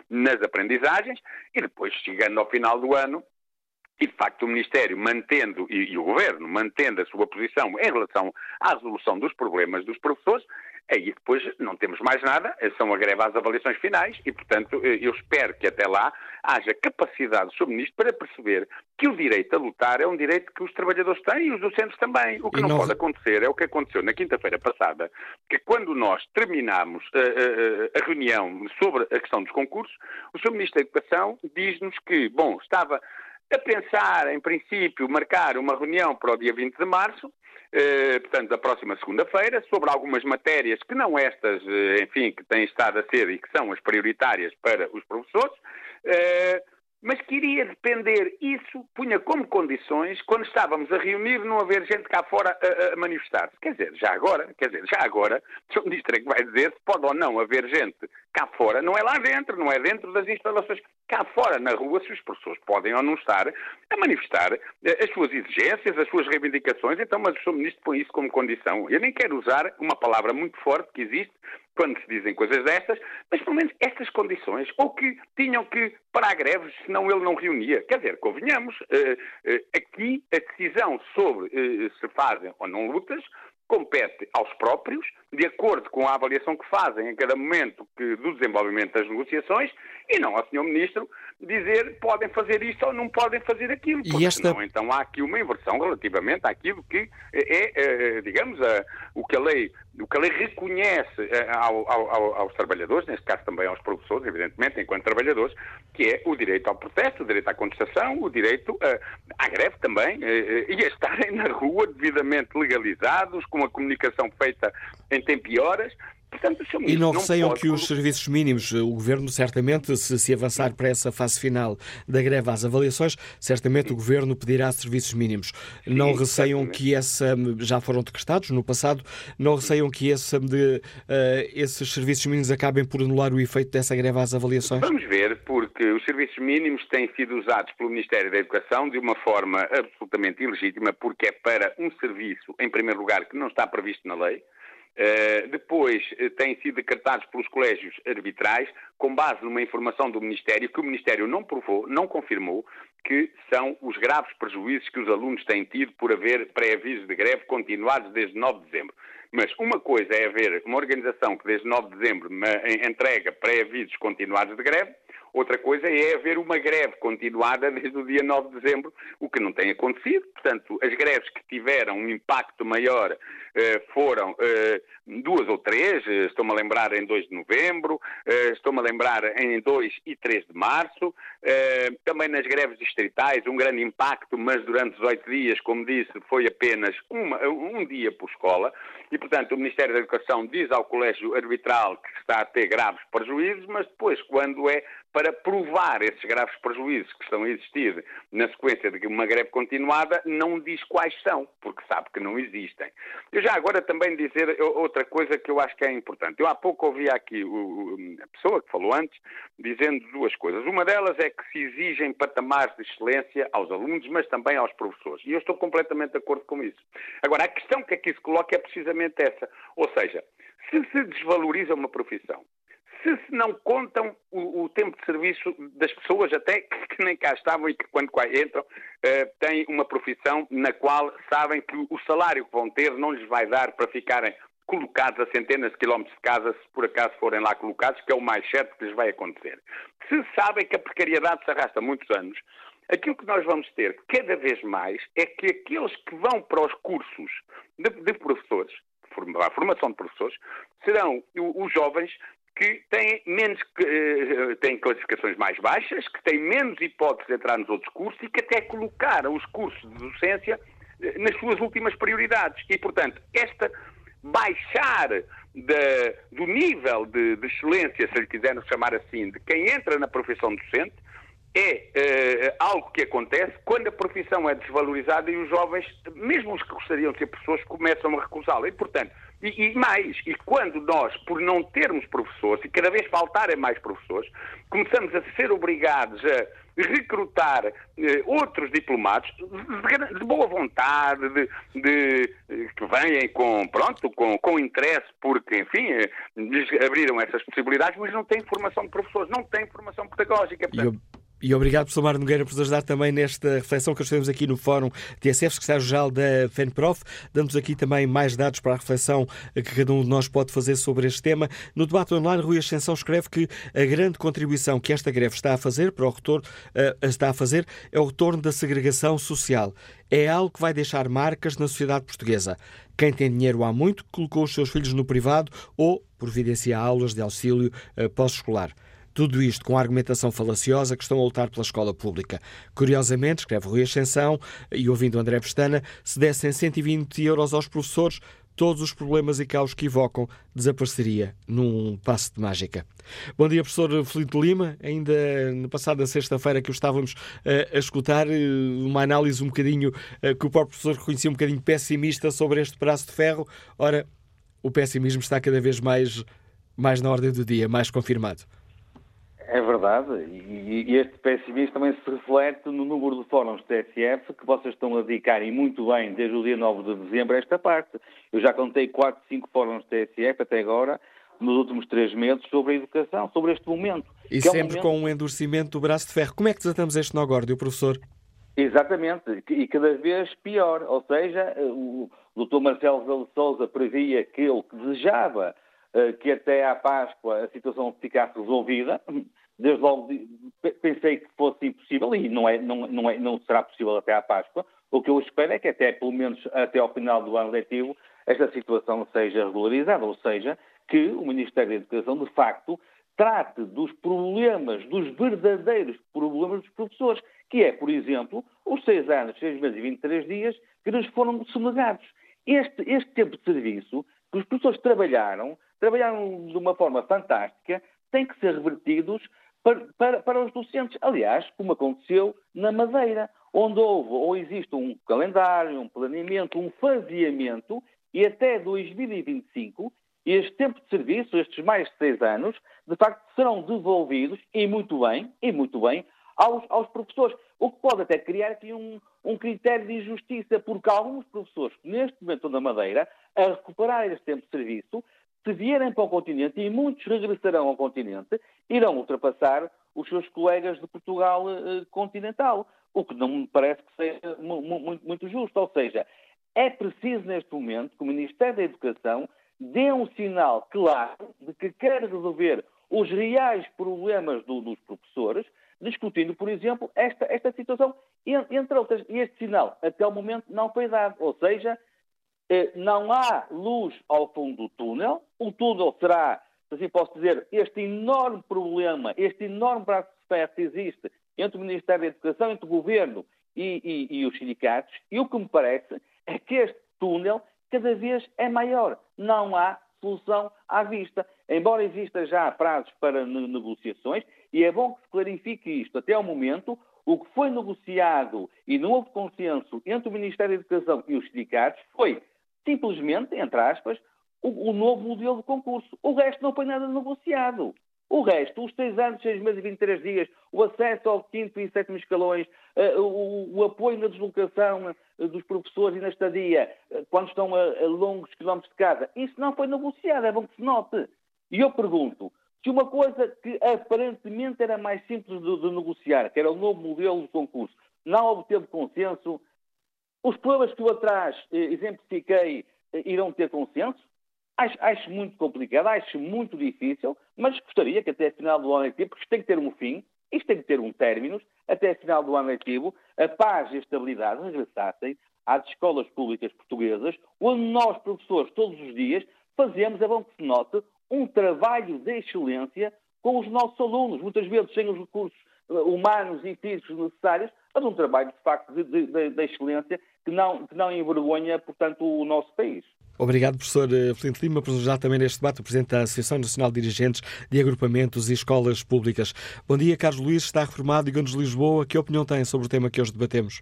nas aprendizagens, e depois, chegando ao final do ano, e, de facto, o Ministério mantendo, e, e, o Governo mantendo a sua posição em relação à resolução dos problemas dos professores, aí depois não temos mais nada, são a greve às avaliações finais e, portanto, eu espero que até lá haja capacidade do Sr. Ministro para perceber que o direito a lutar é um direito que os trabalhadores têm e os docentes também. O que não, não, pode acontecer é o que aconteceu na quinta-feira passada, que quando nós terminámos a, a, a reunião sobre a questão dos concursos, o Sr. Ministro da Educação diz-nos que, bom, estava a pensar, em princípio, marcar uma reunião para o dia 20 de março, eh, portanto, da próxima segunda-feira, sobre algumas matérias que não estas, eh, enfim, que têm estado a ser e que são as prioritárias para os professores, eh, mas queria depender isso, punha como condições, quando estávamos a reunir, não haver gente cá fora a, a manifestar-se. Quer dizer, já agora, quer dizer, já agora, o. Ministro é que vai dizer se pode ou não haver gente cá fora, não é lá dentro, não é dentro das instalações, cá fora, na rua, se as pessoas podem ou não estar a manifestar eh, as suas exigências, as suas reivindicações, então, mas o Sr. Ministro põe isso como condição. Eu nem quero usar uma palavra muito forte que existe quando se dizem coisas destas, mas pelo menos estas condições, ou que tinham que parar greves, senão ele não reunia. Quer dizer, convenhamos, uh, uh, aqui a decisão sobre uh, se fazem ou não lutas compete aos próprios, de acordo com a avaliação que fazem em cada momento que, do desenvolvimento das negociações, e não ao Sr. Ministro dizer podem fazer isto ou não podem fazer aquilo. Porque esta... senão, então há aqui uma inversão relativamente àquilo que é, é digamos, a, o, que a lei, o lei reconhece eh, ao, ao, aos trabalhadores, neste caso também aos professores, evidentemente, enquanto trabalhadores, que é o direito ao protesto, o direito à contestação, o direito à greve também, eh, e a estarem na rua devidamente legalizados, com a comunicação feita em tempo e horas, Portanto, e não receiam que os serviços mínimos, o Governo certamente, se, se avançar para essa fase final da greve às avaliações, certamente Sim. o Governo pedirá serviços mínimos. Sim, não receiam que essa, já foram decretados no passado, não receiam que esse, de, uh, esses serviços mínimos acabem por anular o efeito dessa greve às avaliações? Vamos ver, porque os serviços mínimos têm sido usados pelo Ministério da Educação de uma forma absolutamente ilegítima, porque é para um serviço, em primeiro lugar, que não está previsto na lei, depois uh, têm sido decretados pelos colégios arbitrais, com base numa informação do Ministério, que o Ministério não provou, não confirmou, que são os graves prejuízos que os alunos têm tido por haver pré-avisos de greve continuados desde 9 de dezembro. Mas uma coisa é haver uma organização que desde 9 de dezembro entrega pré-avisos continuados de greve, Outra coisa é haver uma greve continuada desde o dia 9 de dezembro, o que não tem acontecido. Portanto, as greves que tiveram um impacto maior eh, foram eh, duas ou três, eh, estou-me a lembrar em 2 de novembro, estou-me a lembrar em 2 e 3 de março, também nas greves distritais, um grande impacto, mas durante 18 dias, como disse, foi apenas uma, um dia por escola, e portanto o Ministério da Educação diz ao Colégio Arbitral que está a ter graves prejuízos, mas depois, quando é para provar esses graves prejuízos que estão a existir na sequência de uma greve continuada, não diz quais são, porque sabe que não existem. Eu já agora também dizer outra coisa que eu acho que é importante. Eu há pouco ouvi aqui a pessoa que falou antes dizendo duas coisas. Uma delas é que se exigem patamares de excelência aos alunos, mas também aos professores. E eu estou completamente de acordo com isso. Agora, a questão que aqui se coloca é precisamente essa. Ou seja, se se desvaloriza uma profissão, se, se não contam o, o, tempo de serviço das pessoas até que nem cá estavam e que quando cá entram uh, têm uma profissão na qual sabem que o salário que vão ter não lhes vai dar para ficarem colocados a centenas de quilómetros de casa, se por acaso forem lá colocados, que é o mais certo que lhes vai acontecer. Se sabem que a precariedade se arrasta muitos anos, aquilo que nós vamos ter cada vez mais é que aqueles que vão para os cursos de, de professores, a formação de professores, serão os jovens que têm menos uh, têm classificações mais baixas, que têm menos hipóteses de entrar nos outros cursos e que até colocaram os cursos de docência uh, nas suas últimas prioridades. E, portanto, esta baixar de, do nível de, de, excelência, se lhe quisermos chamar assim, de quem entra na profissão docente, é uh, algo que acontece quando a profissão é desvalorizada e os jovens, mesmo os que gostariam de ser professores, começam a recusá-la. E, portanto, e, e, mais, e quando nós, por não termos professores, e cada vez faltarem mais professores, começamos a ser obrigados a recrutar eh, outros diplomados de, de, boa vontade, de, de, que venham com, pronto, com, com interesse, porque, enfim, eh, lhes abriram essas possibilidades, mas não têm formação de professores, não têm formação pedagógica. Portanto, e obrigado, professor Mário Nogueira, por nos ajudar também nesta reflexão que nós aqui no Fórum TSF, secretário-geral da FENPROF. Damos aqui também mais dados para a reflexão que cada um de nós pode fazer sobre este tema. No debate online, Rui Ascensão escreve que a grande contribuição que esta greve está a fazer para o retorno, uh, está a fazer é o retorno da segregação social. É algo que vai deixar marcas na sociedade portuguesa. Quem tem dinheiro há muito colocou os seus filhos no privado ou providencia aulas de auxílio uh, pós-escolar. Tudo isto com a argumentação falaciosa que estão a lutar pela escola pública. Curiosamente, escreve Rui Ascensão e ouvindo André Pestana, se dessem 120 euros aos professores, todos os problemas e caos que evocam desapareceria num passo de mágica. Bom dia, professor Felipe Lima. Ainda na passada sexta-feira que o estávamos uh, a escutar, uh, uma análise um bocadinho uh, que o próprio professor reconhecia um bocadinho pessimista sobre este braço de ferro. Ora, o pessimismo está cada vez mais, mais na ordem do dia, mais confirmado. É verdade, e, este pessimismo também se reflete no número de fóruns TSF que vocês estão a dedicar, e muito bem, desde o dia 9 de dezembro, a esta parte. Eu já contei 4, 5 fóruns TSF até agora, nos últimos três meses, sobre a educação, sobre este momento. E sempre é um momento... com um endurecimento do braço de ferro. Como é que desatamos este nó górdio, professor? Exatamente, e cada vez pior. Ou seja, o Dr. Marcelo Rebelo de Sousa previa que ele desejava eh, que até à Páscoa a situação ficasse resolvida. Desde logo pensei que fosse impossível e não, é, não, não, é, não será possível até à Páscoa. O que eu espero é que até, pelo menos até ao final do ano letivo, esta situação seja regularizada, ou seja, que o Ministério da Educação, de facto, trate dos problemas, dos verdadeiros problemas dos professores, que é, por exemplo, os seis anos, seis meses e 23 dias que nos foram sonegados. Este, este tempo de serviço que os professores trabalharam trabalharam de uma forma fantástica, têm que ser revertidos para, para, para, os docentes. Aliás, como aconteceu na Madeira, onde houve ou existe um calendário, um planeamento, um faseamento, e até 2025, este tempo de serviço, estes mais de seis anos, de facto serão devolvidos, e muito bem, e muito bem, aos, aos professores. O que pode até criar aqui um, um critério de injustiça, porque alguns professores neste momento na Madeira a recuperar este tempo de serviço se vierem para o continente, e muitos regressarão ao continente, irão ultrapassar os seus colegas de Portugal eh, continental, o que não me parece que seja muito, muito justo. Ou seja, É preciso, neste momento, que o Ministério da Educação dê um sinal claro de que quer resolver os reais problemas do, dos professores, discutindo, por exemplo, esta, esta situação, entre outras. E este sinal, até o momento, não foi dado. Ou seja, eh, não há luz ao fundo do túnel. O túnel será, assim posso dizer, este enorme problema, este enorme braço de ferro que existe entre o Ministério da Educação, entre o Governo e, e, e os sindicatos. E o que me parece é que este túnel cada vez é maior. Não há solução à vista. Embora exista já prazos para negociações, e é bom que se clarifique isto. Até ao momento, o que foi negociado e não houve consenso entre o Ministério da Educação e os sindicatos foi simplesmente, entre aspas, o, o novo modelo de concurso. O resto não foi nada negociado. O resto, os seis anos, seis meses e 23 dias, o acesso ao quinto e sétimo escalões, uh, o, o, apoio na deslocação uh, dos professores e na estadia, uh, quando estão a, a, longos quilómetros de casa, isso não foi negociado, é bom que se note. E eu pergunto, se uma coisa que aparentemente era mais simples de, de negociar, que era o novo modelo de concurso, não obteve consenso, os problemas que eu atrás exemplifiquei irão ter consenso? Acho, acho, muito complicado, acho muito difícil, mas gostaria que até a final do ano letivo, porque isto tem que ter um fim, isto tem que ter um término, até a final do ano letivo, a paz e a estabilidade regressassem às escolas públicas portuguesas, onde nós, professores, todos os dias, fazemos, é bom que se note, um trabalho de excelência com os nossos alunos, muitas vezes sem os recursos eh, humanos e físicos necessários, mas um trabalho, de facto, de, de, de excelência que não, que não envergonha, portanto, o nosso país. Obrigado, professor eh, Flint Lima, por nos ajudar também neste debate, o Presidente da Associação Nacional de Dirigentes de Agrupamentos e Escolas Públicas. Bom dia, Carlos Luís, está reformado, digamos Lisboa. Que opinião tem sobre o tema que hoje debatemos?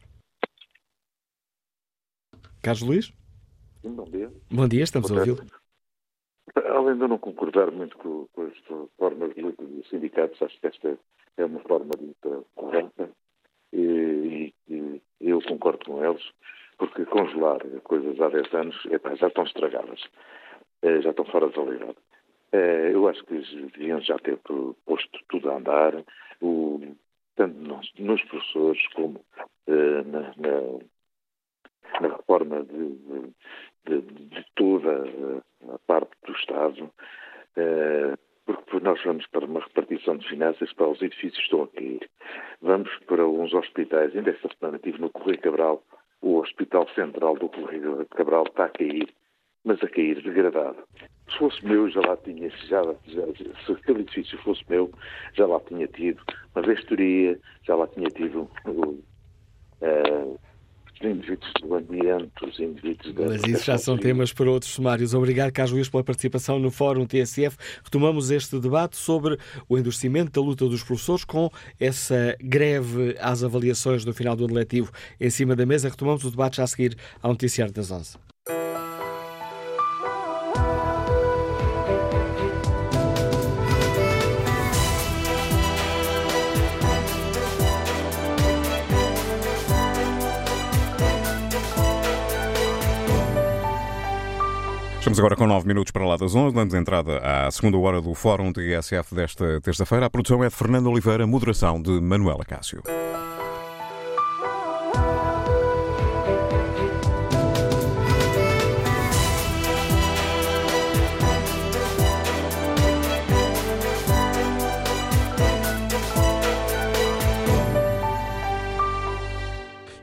Carlos Luís? Sim, bom dia. Bom dia, estamos Boa a ouvi-lo. Além de eu não concordar muito com, com esta forma de luta dos sindicatos, acho que esta é uma forma de luta correta e, e, eu concordo com eles porque congelar coisas há 10 anos epá, já estão estragadas, eh, já estão fora de validade. Eh, eu acho que deviam já ter posto tudo a andar, o, tanto nos, nos professores como eh, na, na, na, reforma de, de, de, toda a parte do Estado, porque nós vamos para uma repartição de finanças para os edifícios estão a cair. Vamos para uns hospitais, ainda esta semana estive no Correio Cabral, o Hospital Central do Correio Cabral está a cair, mas a cair degradado. Se fosse meu, já lá tinha, já, já, se aquele edifício fosse meu, já lá tinha tido uma vestoria, já lá tinha tido uh, indivíduos do ambiente, os indivíduos da. Mas isso já são temas para outros sumários. Obrigado, Carlos Luís, pela participação no Fórum TSF. Retomamos este debate sobre o endurecimento da luta dos professores com essa greve às avaliações no final do ano letivo em cima da mesa. Retomamos o debate já a seguir ao Noticiário das 11. Agora com 9 minutos para lá das 11, damos entrada à segunda hora do Fórum TSF desta terça-feira. A produção é de Fernando Oliveira, moderação de Manuela Cássio.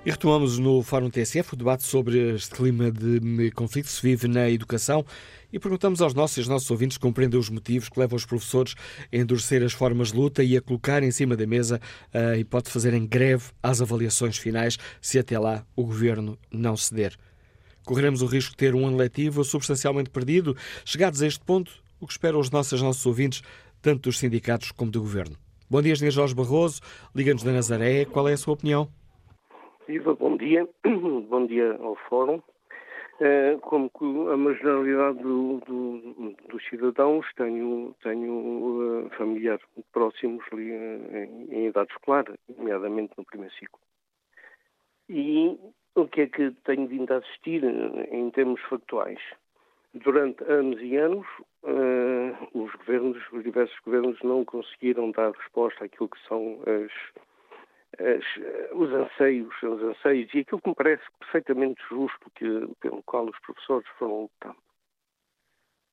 E retomamos no Fórum TSF o debate sobre este clima de conflito que se vive na educação e perguntamos aos nossos e aos nossos ouvintes que compreendem os motivos que levam os professores a endurecer as formas de luta e a colocar em cima da mesa a hipótese de fazerem greve às avaliações finais se até lá o governo não ceder. Correremos o risco de ter um ano letivo substancialmente perdido. Chegados a este ponto, o que esperam os nossos e os nossos ouvintes, tanto dos sindicatos como do governo? Bom dia, Engenheiro Jorge Barroso, Liga-nos da Nazaré. Qual é a sua opinião? Viva, bom dia. bom dia ao Fórum. Uh, como a majoridade do, do, dos cidadãos, tenho, tenho uh, familiares muito próximos ali, uh, em, em, idade escolar, nomeadamente no primeiro ciclo. E o que é que tenho vindo a assistir em termos factuais? Durante anos e anos, os governos, os diversos governos, não conseguiram dar resposta àquilo que são as as, os anseios, os anseios e aquilo que me parece perfeitamente justo que, pelo qual os professores foram lutando.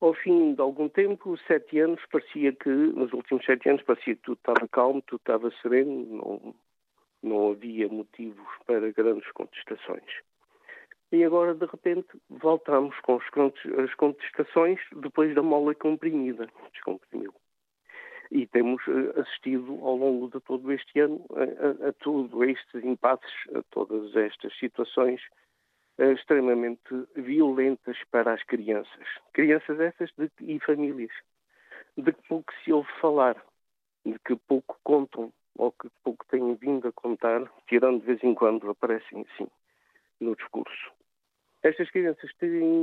Ao fim de algum tempo, sete anos, parecia que, nos últimos sete anos, parecia que tudo estava calmo, tudo estava sereno, não, não havia motivos para grandes contestações. E agora, de repente, voltamos com as contestações depois da mola comprimida. Descomprimiu. E temos eh, assistido ao longo de todo este ano a, a, a todos estes impasses, a todas estas situações uh, extremamente violentas para as crianças. Crianças essas de, e famílias, de que pouco se ouve falar, de que pouco contam ou que pouco têm vindo a contar, tirando de vez em quando aparecem assim no discurso. Estas crianças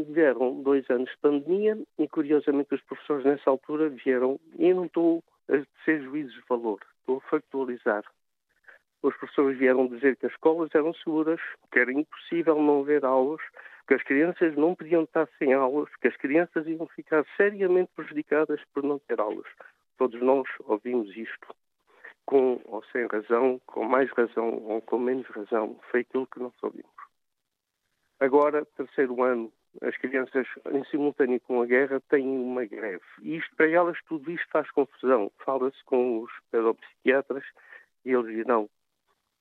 vieram dois anos de pandemia e, curiosamente, os professores nessa altura vieram, e não estou a ser juízes de valor, estou a factualizar. Os professores vieram dizer que as escolas eram seguras, que era impossível não haver aulas, que as crianças não podiam estar sem aulas, que as crianças iam ficar seriamente prejudicadas por não ter aulas. Todos nós ouvimos isto, com ou sem razão, com mais razão ou com menos razão, foi aquilo que nós ouvimos. Agora, terceiro ano, as crianças, em simultâneo com a guerra, têm uma greve. E isto, para elas, tudo isto faz confusão. Fala-se com os pedopsiquiatras e eles dirão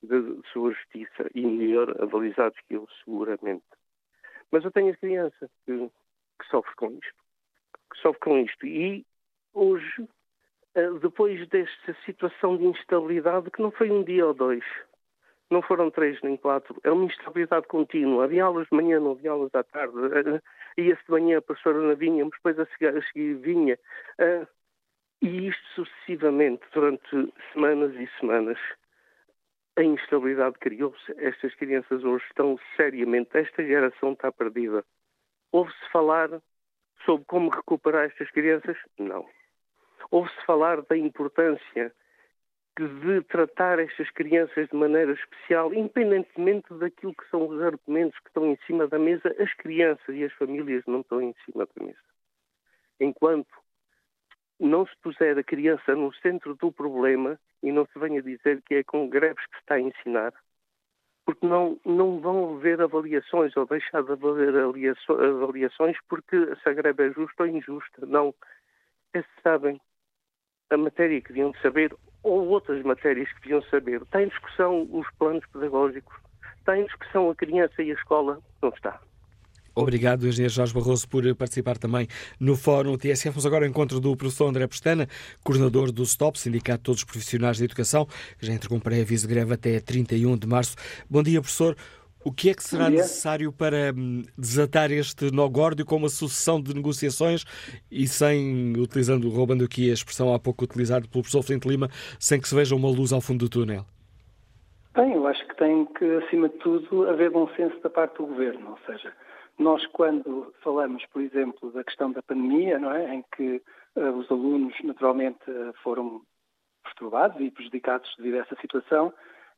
de sua justiça e melhor avalizados que eles, seguramente. Mas eu tenho a criança que, que sofre com isto. Que sofre com isto. E hoje, eh, depois desta situação de instabilidade, que não foi um dia ou dois, não foram três nem quatro, é uma instabilidade contínua. Havia aulas de manhã, não havia aulas à tarde. Uh, Ia-se de manhã, a professora não vinha, mas depois a seguir, a seguir vinha. Uh, e isto sucessivamente, durante semanas e semanas. A instabilidade criou-se. Estas crianças hoje estão seriamente. Esta geração está perdida. Ouve-se falar sobre como recuperar estas crianças? Não. Ouve-se falar da importância de tratar estas crianças de maneira especial, independentemente daquilo que são os argumentos que estão em cima da mesa, as crianças e as famílias não estão em cima da mesa. Enquanto não se puser a criança no centro do problema e não se venha dizer que é com greves que se está a ensinar, porque não, não vão haver avaliações ou deixar de haver avaliações porque se a greve é justa ou injusta. Não. É sabem a matéria que deviam saber ou outras matérias que deviam saber. Está em discussão os planos pedagógicos, está em discussão a criança e a escola, não está. Obrigado, engenheiro Jorge Barroso, por participar também no Fórum TSF. Vamos agora ao encontro do professor André Pestana, coordenador do STOP, Sindicato de Todos os Profissionais da Educação, que já entregou um pré-aviso de greve até 31 de março. Bom dia, professor. O que é que será necessário para hum, desatar este nó górdio com uma sucessão de negociações e sem, utilizando, roubando aqui a expressão há pouco utilizada pelo professor Flint Lima, sem que se veja uma luz ao fundo do túnel? Bem, eu acho que tem que, acima de tudo, haver bom senso da parte do governo. Ou seja, nós, quando falamos, por exemplo, da questão da pandemia, não é? em que uh, os alunos, naturalmente, uh, foram perturbados e prejudicados devido a essa situação,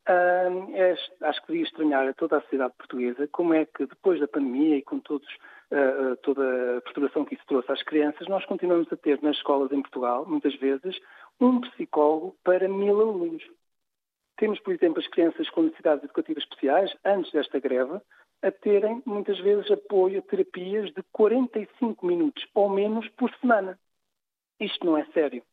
Uh, é, acho que devia estranhar a toda a sociedade portuguesa como é que depois da pandemia e com todos, uh, toda a perturbação que isso trouxe às crianças, nós continuamos a ter nas escolas em Portugal, muitas vezes, um psicólogo para mil alunos. Temos, por exemplo, as crianças com necessidades educativas especiais, antes desta greve, a terem muitas vezes apoio a terapias de 45 minutos ou menos por semana. Isto não é sério.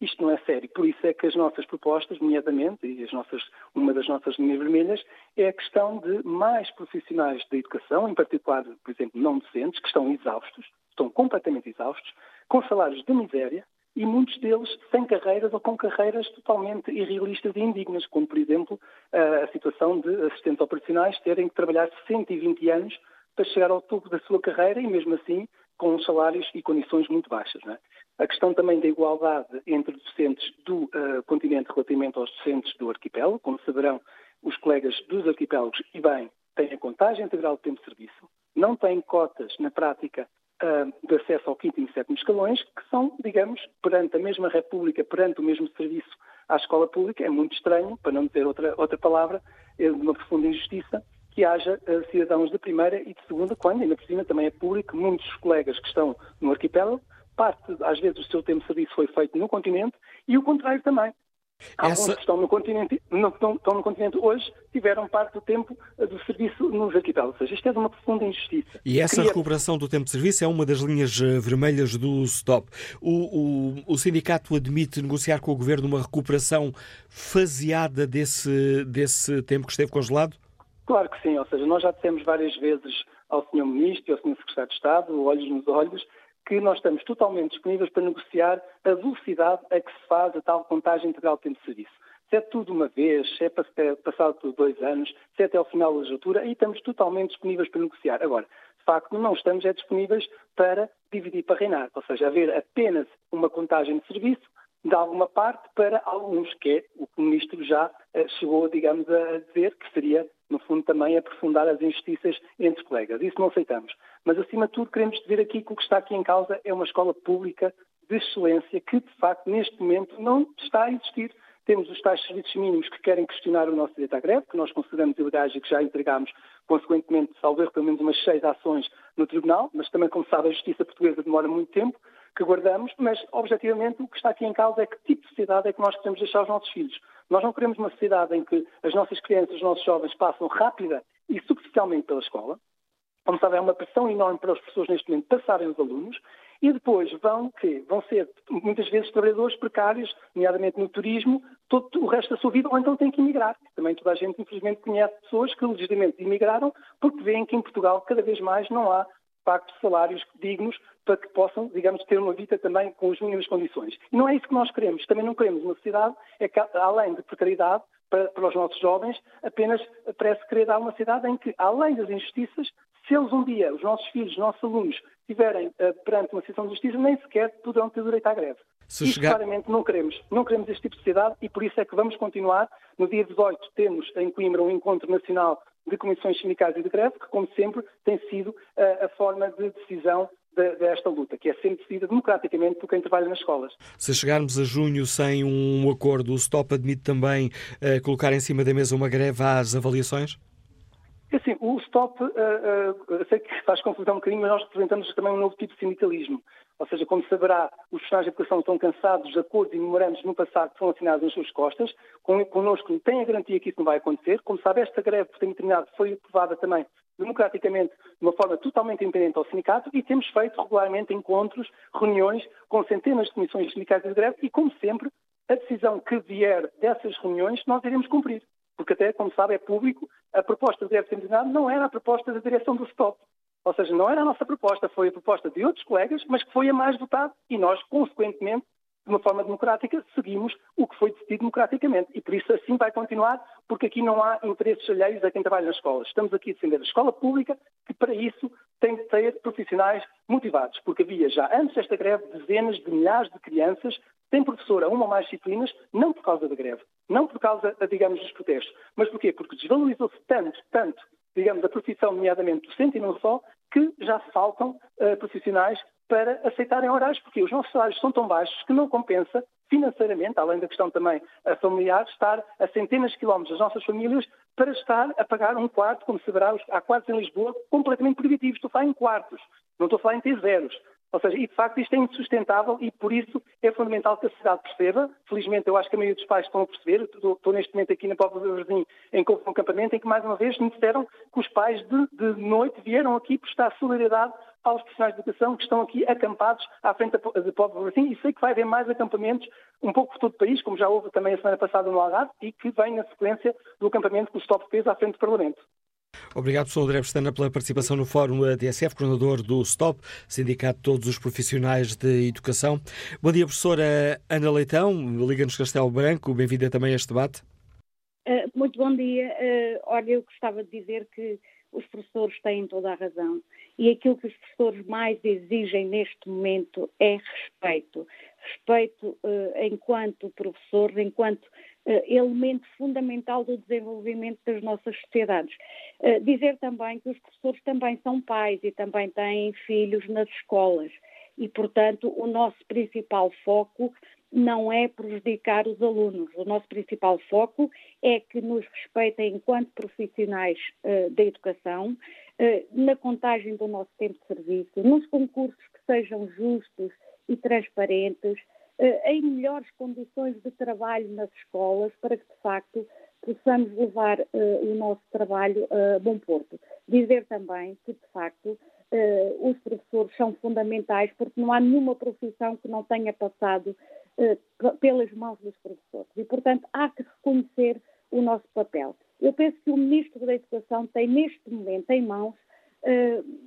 Isto não é sério. Por isso é que as nossas propostas, nomeadamente, e as nossas, uma das nossas linhas vermelhas, é a questão de mais profissionais da educação, em particular, por exemplo, não docentes, que estão exaustos, estão completamente exaustos, com salários de miséria, e muitos deles sem carreiras ou com carreiras totalmente irrealistas e indignas, como, por exemplo, a situação de assistentes operacionais terem que trabalhar 120 anos para chegar ao topo da sua carreira e, mesmo assim, com salários e condições muito baixas. É? A questão também da igualdade entre docentes do uh, continente relativamente aos docentes do arquipélago. Como saberão, os colegas dos arquipélagos, e bem, têm a contagem integral de tempo de serviço, não têm cotas na prática uh, de acesso ao quinto e sétimo escalões, que são, digamos, perante a mesma República, perante o mesmo serviço à escola pública, é muito estranho, para não dizer outra, outra palavra, é de uma profunda injustiça, que haja cidadãos de primeira e de segunda, quando ainda por cima também é público, muitos colegas que estão no arquipélago parte, às vezes, o seu tempo de serviço foi feito no continente e o contrário também. Alguns Essa... que estão no, continente, não, estão, estão, no continente hoje tiveram parte do tempo eh, do serviço nos arquipélagos. Ou seja, isto é de uma profunda injustiça. E essa Queria... recuperação do tempo de serviço é uma das linhas eh, vermelhas do STOP. O, o, o, sindicato admite negociar com o governo uma recuperação faseada desse, desse tempo que esteve congelado? Claro que sim. Ou seja, nós já dissemos várias vezes ao Sr. Ministro e ao Sr. Secretário de Estado, olhos nos olhos, que nós estamos totalmente disponíveis para negociar a velocidade a que se faz a tal contagem integral de tempo de serviço. Se é tudo uma vez, se é passado por dois anos, se é até ao final da legislatura, aí estamos totalmente disponíveis para negociar. Agora, de facto, não estamos é disponíveis para dividir para reinar, ou seja, haver apenas uma contagem de serviço de alguma parte para alguns, que é o que o Ministro já eh, chegou, digamos, a dizer, que seria, no fundo, também aprofundar as injustiças entre colegas. Isso não aceitamos. Mas, acima de tudo, queremos dizer aqui que o que está aqui em causa é uma escola pública de excelência que, de facto, neste momento não está a existir. Temos os tais serviços mínimos que querem questionar o nosso direito à greve, que nós consideramos ilegais e que já entregámos, consequentemente, salver pelo menos umas seis ações no Tribunal, mas também, como sabe, a justiça portuguesa demora muito tempo que guardamos, mas objetivamente o que está aqui em causa é que tipo de sociedade é que nós queremos deixar aos nossos filhos. Nós não queremos uma sociedade em que as nossas crianças, os nossos jovens passam rápida e superficialmente pela escola. Como sabe, é uma pressão enorme para as pessoas neste momento passarem os alunos e depois vão, que vão ser muitas vezes trabalhadores precários, nomeadamente no turismo, todo o resto da sua vida, ou então têm que emigrar. Também toda a gente, infelizmente, conhece pessoas que legitimamente emigraram porque veem que em Portugal cada vez mais não há facto salários dignos para que possam, digamos, ter uma vida também com as mínimas condições. E não é isso que nós queremos. Também não queremos uma sociedade é que, além de precariedade para, para os nossos jovens, apenas parece querer dar uma sociedade em que, além das injustiças, se eles um dia, os nossos filhos, os nossos alunos, estiverem uh, perante uma situação de justiça, nem sequer poderão ter direito à greve. Se Isto chegar... claramente não queremos. Não queremos este tipo de sociedade e por isso é que vamos continuar. No dia 18 temos em Coimbra um encontro nacional de comissões sindicais e de greve, que, como sempre, tem sido uh, a forma de decisão desta luta, que é sempre decidida democraticamente por quem trabalha nas escolas. Se chegarmos a junho sem um acordo, o STOP admite também uh, colocar em cima da mesa uma greve às avaliações? Assim, o STOP, uh, uh, sei que faz confusão um bocadinho, mas nós representamos também um novo tipo de sindicalismo. Ou seja, como saberá, os profissionais de educação estão cansados de acordos e memorandos no passado que foram assinados nas suas costas. Connosco tem a garantia que isso não vai acontecer. Como sabe, esta greve, por ter terminado, foi aprovada também democraticamente, de uma forma totalmente independente ao sindicato e temos feito regularmente encontros, reuniões com centenas de comissões sindicais de greve e, como sempre, a decisão que vier dessas reuniões nós iremos cumprir. Porque até, como sabe, é público, a proposta de greve terminado não era a proposta da direção do STOP. Ou seja, não era a nossa proposta, foi a proposta de outros colegas, mas que foi a mais votada e nós, consequentemente, de uma forma democrática, seguimos o que foi decidido democraticamente. E por isso assim vai continuar, porque aqui não há interesses alheios a quem trabalha nas escolas. Estamos aqui a defender a escola pública, que para isso tem de ter profissionais motivados, porque havia já antes desta greve dezenas de milhares de crianças sem professor a uma ou mais disciplinas, não por causa da greve, não por causa, digamos, dos protestos. Mas porquê? Porque desvalorizou-se tanto, tanto digamos, a profissão, nomeadamente docente e não só, que já faltam uh, profissionais para aceitarem horários, porque os nossos salários são tão baixos que não compensa financeiramente, além da questão também familiar, estar a centenas de quilómetros das nossas famílias para estar a pagar um quarto, como se verá, há quartos em Lisboa completamente proibitivos. Estou a falar em quartos, não estou a falar em ter zeros. Ou seja, e de facto isto é insustentável e por isso é fundamental que a sociedade perceba. Felizmente eu acho que a maioria dos pais estão a perceber. Estou, estou neste momento aqui na Póvoa do Jardim em que houve um acampamento em que mais uma vez me disseram que os pais de, de noite vieram aqui prestar solidariedade aos profissionais de educação que estão aqui acampados à frente de Póvoa do Jardim e sei que vai haver mais acampamentos um pouco por todo o país, como já houve também a semana passada no Algarve e que vem na sequência do acampamento que o Stop fez à frente do Parlamento. Obrigado, professor André Pestana, pela participação no Fórum DSF, coordenador do STOP, Sindicato de Todos os Profissionais de Educação. Bom dia, professora Ana Leitão, Liga-nos Castelo Branco, bem-vinda também a este debate. Uh, muito bom dia. Uh, olha, eu gostava de dizer que os professores têm toda a razão e aquilo que os professores mais exigem neste momento é respeito. Respeito uh, enquanto professores, enquanto elemento fundamental do desenvolvimento das nossas sociedades. Uh, dizer também que os professores também são pais e também têm filhos nas escolas e, portanto, o nosso principal foco não é prejudicar os alunos. O nosso principal foco é que nos respeitem enquanto profissionais uh, da educação, uh, na contagem do nosso tempo de serviço, nos concursos que sejam justos e transparentes, em melhores condições de trabalho nas escolas para que, de facto, possamos levar o nosso trabalho a bom porto. Dizer também que, de facto, os professores são fundamentais porque não há nenhuma profissão que não tenha passado pelas mãos dos professores. E, portanto, há que reconhecer o nosso papel. Eu penso que o Ministro da Educação tem, neste momento, em mãos,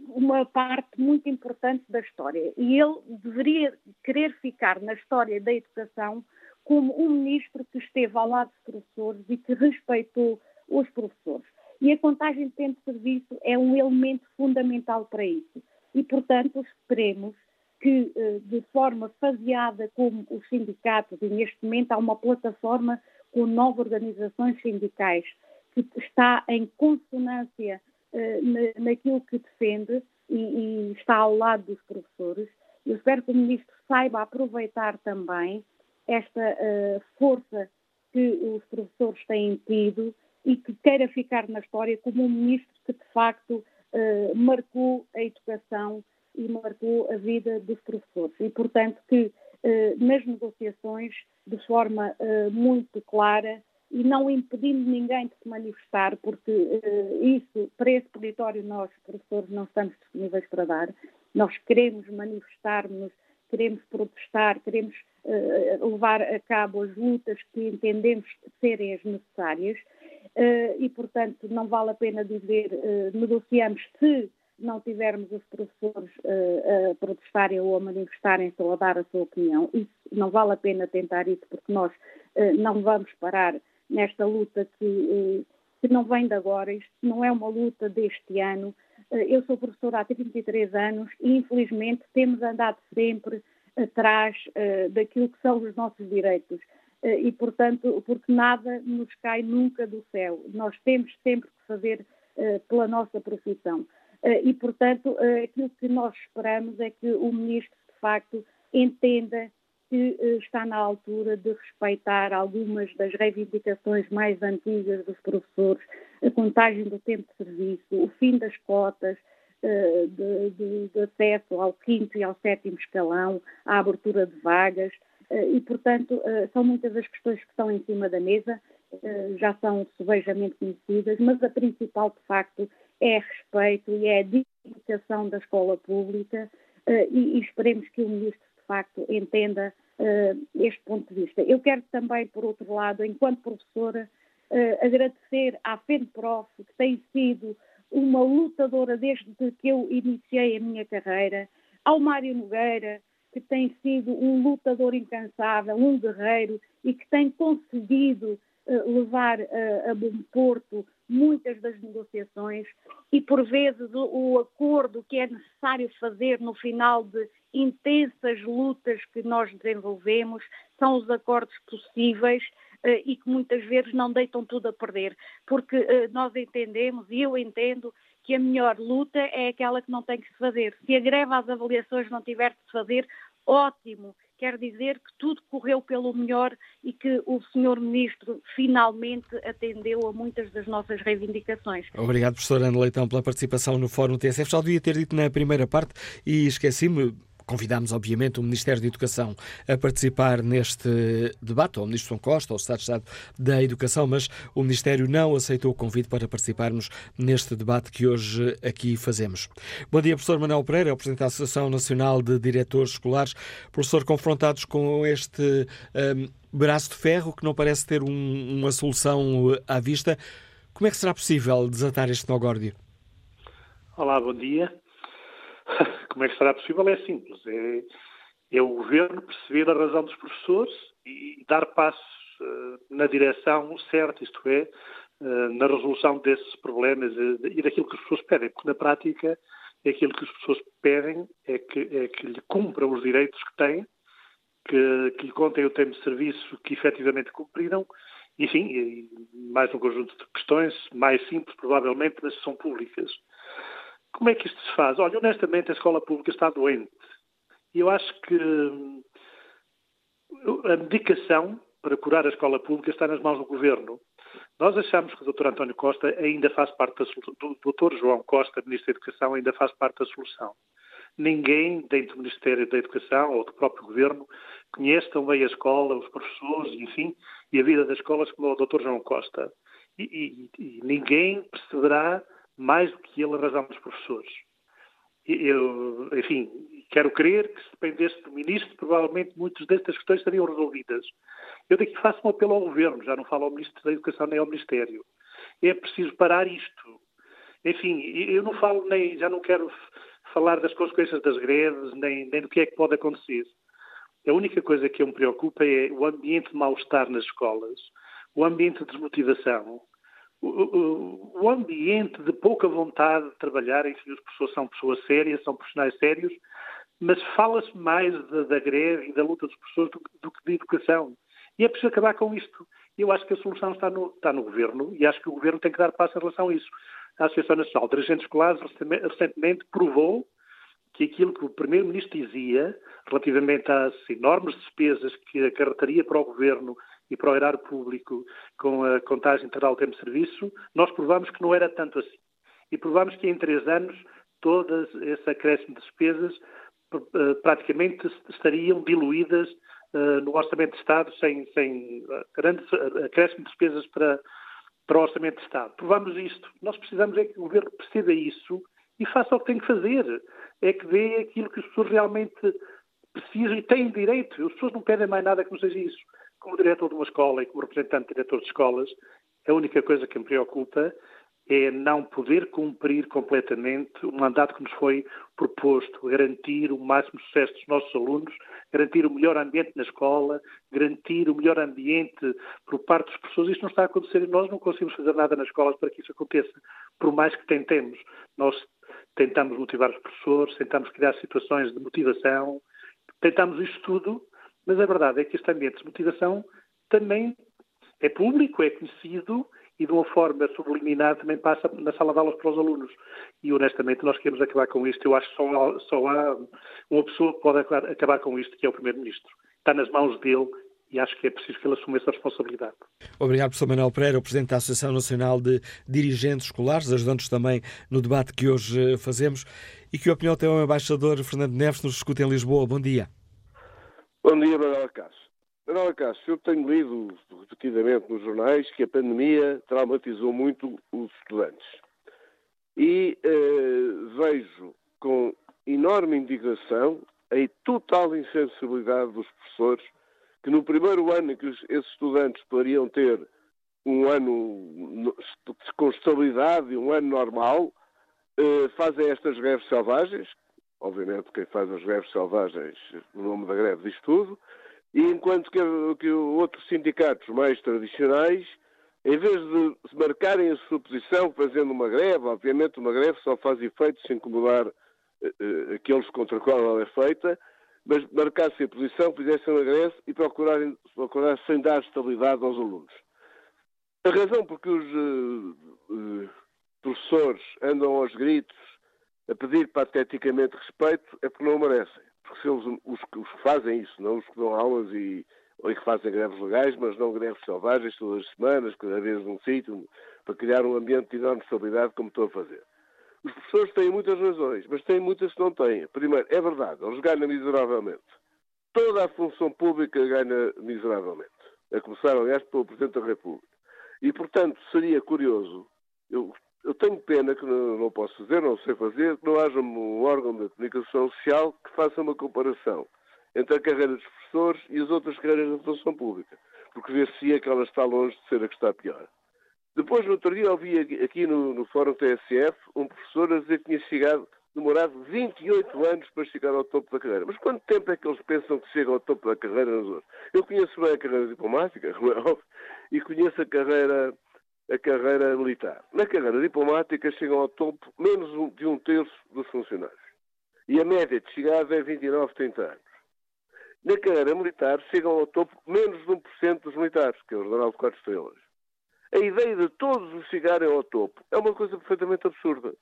uma parte muito importante da história. E ele deveria querer ficar na história da educação como um ministro que esteve ao lado dos professores e que respeitou os professores. E a contagem de tempo de serviço é um elemento fundamental para isso. E, portanto, esperemos que, eh, de forma faseada como os sindicatos, e neste momento há uma plataforma com nove organizações sindicais que está em consonância uh, naquilo que defende e, e, está ao lado dos professores. Eu espero que o Ministro saiba aproveitar também esta uh, força que os professores têm tido e que queira ficar na história como um Ministro que, de facto, uh, marcou a educação e marcou a vida dos professores. E, portanto, que nas negociações, de forma muito clara, e não impedindo ninguém de se manifestar, porque uh, isso, para esse peditório, nós, professores, não estamos disponíveis para dar. Nós queremos manifestar-nos, queremos protestar, queremos uh, levar a cabo as lutas que entendemos serem as necessárias uh, e, portanto, não vale a pena dizer negociamos se não tivermos os professores a protestarem ou a manifestarem-se ou a dar a sua opinião. Isso não vale a pena tentar isso, porque nós não vamos parar nesta luta que, eh, que não vem de agora, isto não é uma luta deste ano. Eh, eu sou professora há 33 anos e, infelizmente, temos andado sempre atrás uh, daquilo que são os nossos direitos. E, portanto, porque nada nos cai nunca do céu. Nós temos sempre que fazer pela nossa profissão. e, portanto, aquilo que nós esperamos é que o Ministro, de facto, entenda que eh, está na altura de respeitar algumas das reivindicações mais antigas dos professores, a contagem do tempo de serviço, o fim das cotas uh, de, de, de, acesso ao quinto e ao sétimo escalão, a abertura de vagas, uh, e, portanto, são muitas as questões que estão em cima da mesa, já são subejamente conhecidas, mas a principal, de facto, é respeito e é a dedicação da escola pública, e, e esperemos que o Ministro facto entenda uh, este ponto de vista. Eu quero também, por outro lado, enquanto professora, uh, agradecer à FENPROF, que tem sido uma lutadora desde que eu iniciei a minha carreira, ao Mário Nogueira, que tem sido um lutador incansável, um guerreiro e que tem conseguido uh, levar uh, a bom porto muitas das negociações e, por vezes, o, o, acordo que é necessário fazer no final de intensas lutas que nós desenvolvemos são os acordos possíveis uh, e que muitas vezes não deitam tudo a perder, porque uh, nós entendemos, e eu entendo, que a melhor luta é aquela que não tem que se fazer. Se a greve às avaliações não tiver que se fazer, ótimo. Quer dizer que tudo correu pelo melhor e que o Sr. Ministro finalmente atendeu a muitas das nossas reivindicações. Obrigado, professor Ana Leitão, pela participação no Fórum TSF. Já devia ter dito na primeira parte e esqueci-me, Convidámos, obviamente, o Ministério da Educação a participar neste debate, ou o Ministro São Costa, ou o Estado de Estado da Educação, mas o Ministério não aceitou o convite para participarmos neste debate que hoje aqui fazemos. Bom dia, professor Manuel Pereira, Presidente da Associação Nacional de Diretores Escolares. Professor, confrontados com este um, braço de ferro que não parece ter um, uma solução à vista, como é que será possível desatar este nó górdio? Olá, bom dia. Como é que será possível? É simples. É, é o governo perceber a razão dos professores e dar passos uh, na direção certa, isto é, uh, na resolução desses problemas uh, e daquilo que as pessoas pedem, porque na prática aquilo que as pessoas pedem é que, é que lhe cumpram os direitos que têm, que, que lhe contem o tempo de serviço que efetivamente cumpriram, enfim, mais um conjunto de questões, mais simples provavelmente, mas são públicas. Como é que isto se faz? Olha, honestamente, a escola pública está doente. E eu acho que hum, a medicação para curar a escola pública está nas mãos do governo. Nós achamos que o Dr. António Costa ainda faz parte da solução, do Dr. João Costa, Ministro da Educação, ainda faz parte da solução. ninguém dentro do Ministério da Educação ou do próprio Governo conhece tão bem a escola, os professores, enfim, e a vida das escolas como o Dr. João Costa. E, e, e ninguém perceberá mais do que ele a razão dos professores. Eu, enfim, quero crer que se dependesse do Ministro, provavelmente muitas destas questões estariam resolvidas. Eu daqui faço um apelo ao Governo, já não falo ao Ministro da Educação nem ao Ministério. É preciso parar isto. Enfim, eu não falo nem, já não quero falar das consequências das greves, nem, nem do que é que pode acontecer. A única coisa que eu me preocupa é o ambiente de mal-estar nas escolas, o ambiente de desmotivação, o, ambiente de pouca vontade de trabalhar, enfim, as pessoas são pessoas sérias, são profissionais sérios, mas fala-se mais da, da, greve e da luta dos professores do, do, que de educação. E é preciso acabar com isto. Eu acho que a solução está no, está no Governo e acho que o Governo tem que dar passo em relação a isso. A Associação Nacional de Dirigentes Escolares recentemente provou que aquilo que o Primeiro-Ministro dizia relativamente às enormes despesas que acarretaria para o Governo e para o erário público com a contagem integral do tempo de serviço, nós provamos que não era tanto assim. E provamos que em três anos todas esse acréscimo de despesas eh, praticamente estariam diluídas uh, no Orçamento de Estado sem, sem uh, grandes acréscimo de despesas para, para o Orçamento de Estado. Provamos isto. Nós precisamos é que o Governo perceba isso e faça o que tem que fazer. É que dê aquilo que as pessoas realmente precisam e têm direito. As pessoas não pedem mais nada que não seja isso como diretor de uma escola e como representante de diretor de escolas, a única coisa que me preocupa é não poder cumprir completamente o mandato que nos foi proposto, garantir o máximo sucesso dos nossos alunos, garantir o melhor ambiente na escola, garantir o melhor ambiente por parte dos professores. Isto não está a acontecer e nós não conseguimos fazer nada nas escolas para que isso aconteça, por mais que tentemos. Nós tentamos motivar os professores, tentamos criar situações de motivação, tentamos isto tudo mas a verdade é que este ambiente de motivação também é público, é conhecido e de uma forma subliminar também passa na sala de aulas para os alunos. E honestamente nós queremos acabar com isto. Eu acho que só só há uma pessoa que pode acabar com isto, que é o Primeiro-Ministro. Está nas mãos dele e acho que é preciso que ele assuma essa responsabilidade. Obrigado, professor Manuel Pereira, o Presidente da Associação Nacional de Dirigentes Escolares, ajudando-nos também no debate que hoje fazemos. E que opinião tem o embaixador Fernando Neves, nos escuta em Lisboa. Bom dia. Bom dia, Manuel Cássio. Manuel Cássio, eu tenho lido repetidamente nos jornais que a pandemia traumatizou muito os estudantes. E eh, vejo com enorme indignação a total insensibilidade dos professores que no primeiro ano em que esses estudantes poderiam ter um ano com estabilidade, um ano normal, eh, fazem estas greves selvagens, obviamente quem faz as greves selvagens no nome da greve diz tudo, e enquanto que, que outros sindicatos mais tradicionais, em vez de se marcarem a sua posição fazendo uma greve, obviamente uma greve só faz efeito se incomodar uh, aqueles contra qual ela é feita, mas marcassem a posição, fizessem uma greve e procurarem, procurar sem dar estabilidade aos alunos. A razão por que os uh, uh, professores andam aos gritos a pedir pateticamente respeito é porque não o merecem. Porque se eles, os, os que fazem isso, não os que dão aulas e, ou que fazem greves legais, mas não greves selvagens todas as semanas, cada vez num sítio, para criar um ambiente de enorme estabilidade, como estou a fazer. Os professores têm muitas razões, mas têm muitas que não têm. Primeiro, é verdade, eles ganham miseravelmente. Toda a função pública ganha miseravelmente. A começar, aliás, pelo Presidente da República. E, portanto, seria curioso, eu eu tenho pena que não, não, posso fazer, não sei fazer, que não haja um órgão de comunicação social que faça uma comparação entre a carreira dos professores e as outras carreiras da função pública, porque vê-se que ela está longe de ser a que está pior. Depois, no outro dia, ouvi aqui no, no Fórum TSF um professor a dizer que tinha chegado, demorado 28 anos para chegar ao topo da carreira. Mas quanto tempo é que eles pensam que chegam ao topo da carreira nos outros? Eu conheço bem a carreira diplomática, é e conheço a carreira a carreira militar. Na carreira diplomática chegam ao topo menos de um terço dos funcionários. E a média de chegada é 29, 30 anos. Na carreira militar chegam ao topo menos de 1% dos militares, que é o general de 4 estrelas. A ideia de todos os chegarem ao topo é uma coisa perfeitamente absurda.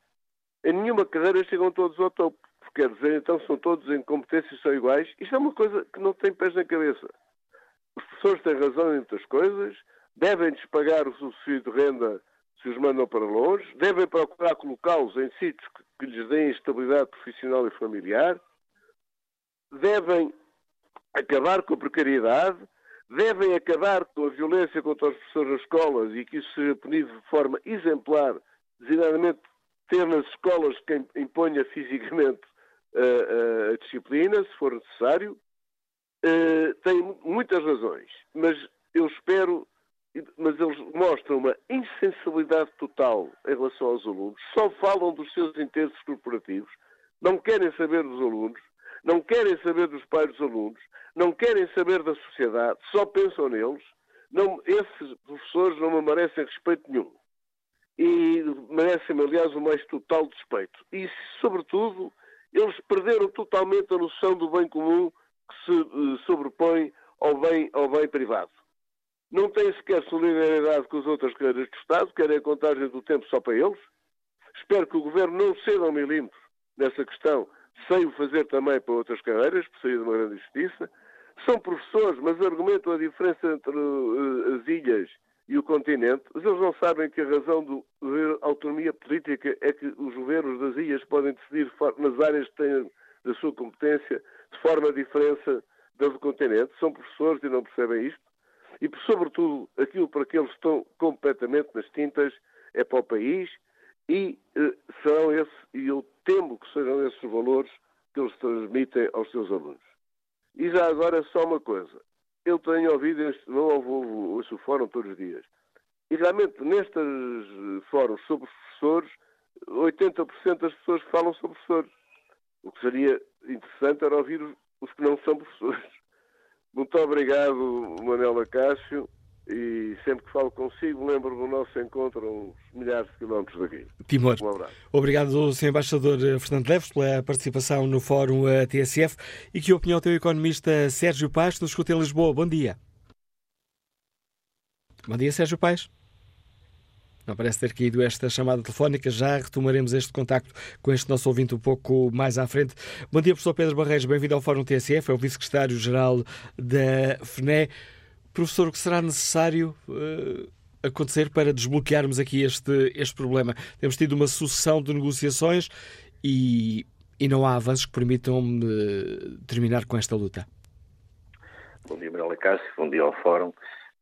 Em nenhuma carreira chegam todos ao topo. Porque quer dizer, então são todos em competências são iguais. Isto é uma coisa que não tem pés na cabeça. Os professores têm razão em muitas coisas, devem-lhes pagar o subsídio de renda se os mandam para longe, devem procurar colocá-los em sítios que lhes deem estabilidade profissional e familiar, devem acabar com a precariedade, devem acabar com a violência contra os professores nas escolas e que isso seja punido de forma exemplar, designadamente ter nas escolas quem imponha fisicamente a, a, a disciplina, se for necessário. Uh, tem muitas razões, mas eu espero, mas eles mostram uma insensibilidade total em relação aos alunos, só falam dos seus interesses corporativos, não querem saber dos alunos, não querem saber dos pais dos alunos, não querem saber da sociedade, só pensam neles. Não, esses professores não me merecem respeito nenhum. E merecem, aliás, o mais total respeito. E, sobretudo, eles perderam totalmente a noção do bem comum que se uh, sobrepõe ao bem, ao bem privado. Não têm sequer solidariedade com as outras carreiras do Estado, querem a contagem do tempo só para eles. Espero que o Governo não ceda um milímetro nessa questão, sem o fazer também para outras carreiras, por sair de uma grande justiça. São professores, mas argumentam a diferença entre uh, as ilhas e o continente, mas eles não sabem que a razão da autonomia política é que os governos das ilhas podem decidir nas áreas que têm da sua competência de forma diferente da do continente. São professores e não percebem isto. E, sobretudo, aquilo para que eles estão completamente nas tintas é para o país e eh, serão e eu temo que sejam esses valores que eles transmitem aos seus alunos. E já agora só uma coisa eu tenho ouvido, este, não ouvo, ouço o fórum todos os dias. E realmente, nestes fóruns sobre professores, 80% das pessoas falam sobre professores. O que seria interessante era ouvir os que não são professores. Muito obrigado, Manela Cássio e sempre que falo consigo lembro do nosso encontro a uns milhares de quilómetros daqui. Timor. Um abraço. Obrigado, Sr. Embaixador Fernando Leves, pela participação no Fórum eh, TSF e que opinião tem o economista Sérgio Paz, que nos escuta em Lisboa. Bom dia. Bom dia, Sérgio Paz. Não parece ter caído esta chamada telefónica. Já retomaremos este contacto com este nosso ouvinte um pouco mais à frente. Bom dia, professor Pedro Barreiros. Bem-vindo ao Fórum TSF. É o vice-secretário-geral da FNE. Professor, o que será necessário uh, acontecer para desbloquearmos aqui este, este problema? Temos tido uma sucessão de negociações e, e não há avanços que permitam uh, terminar com esta luta. Bom dia, Manuela Cássio. Bom dia ao Fórum.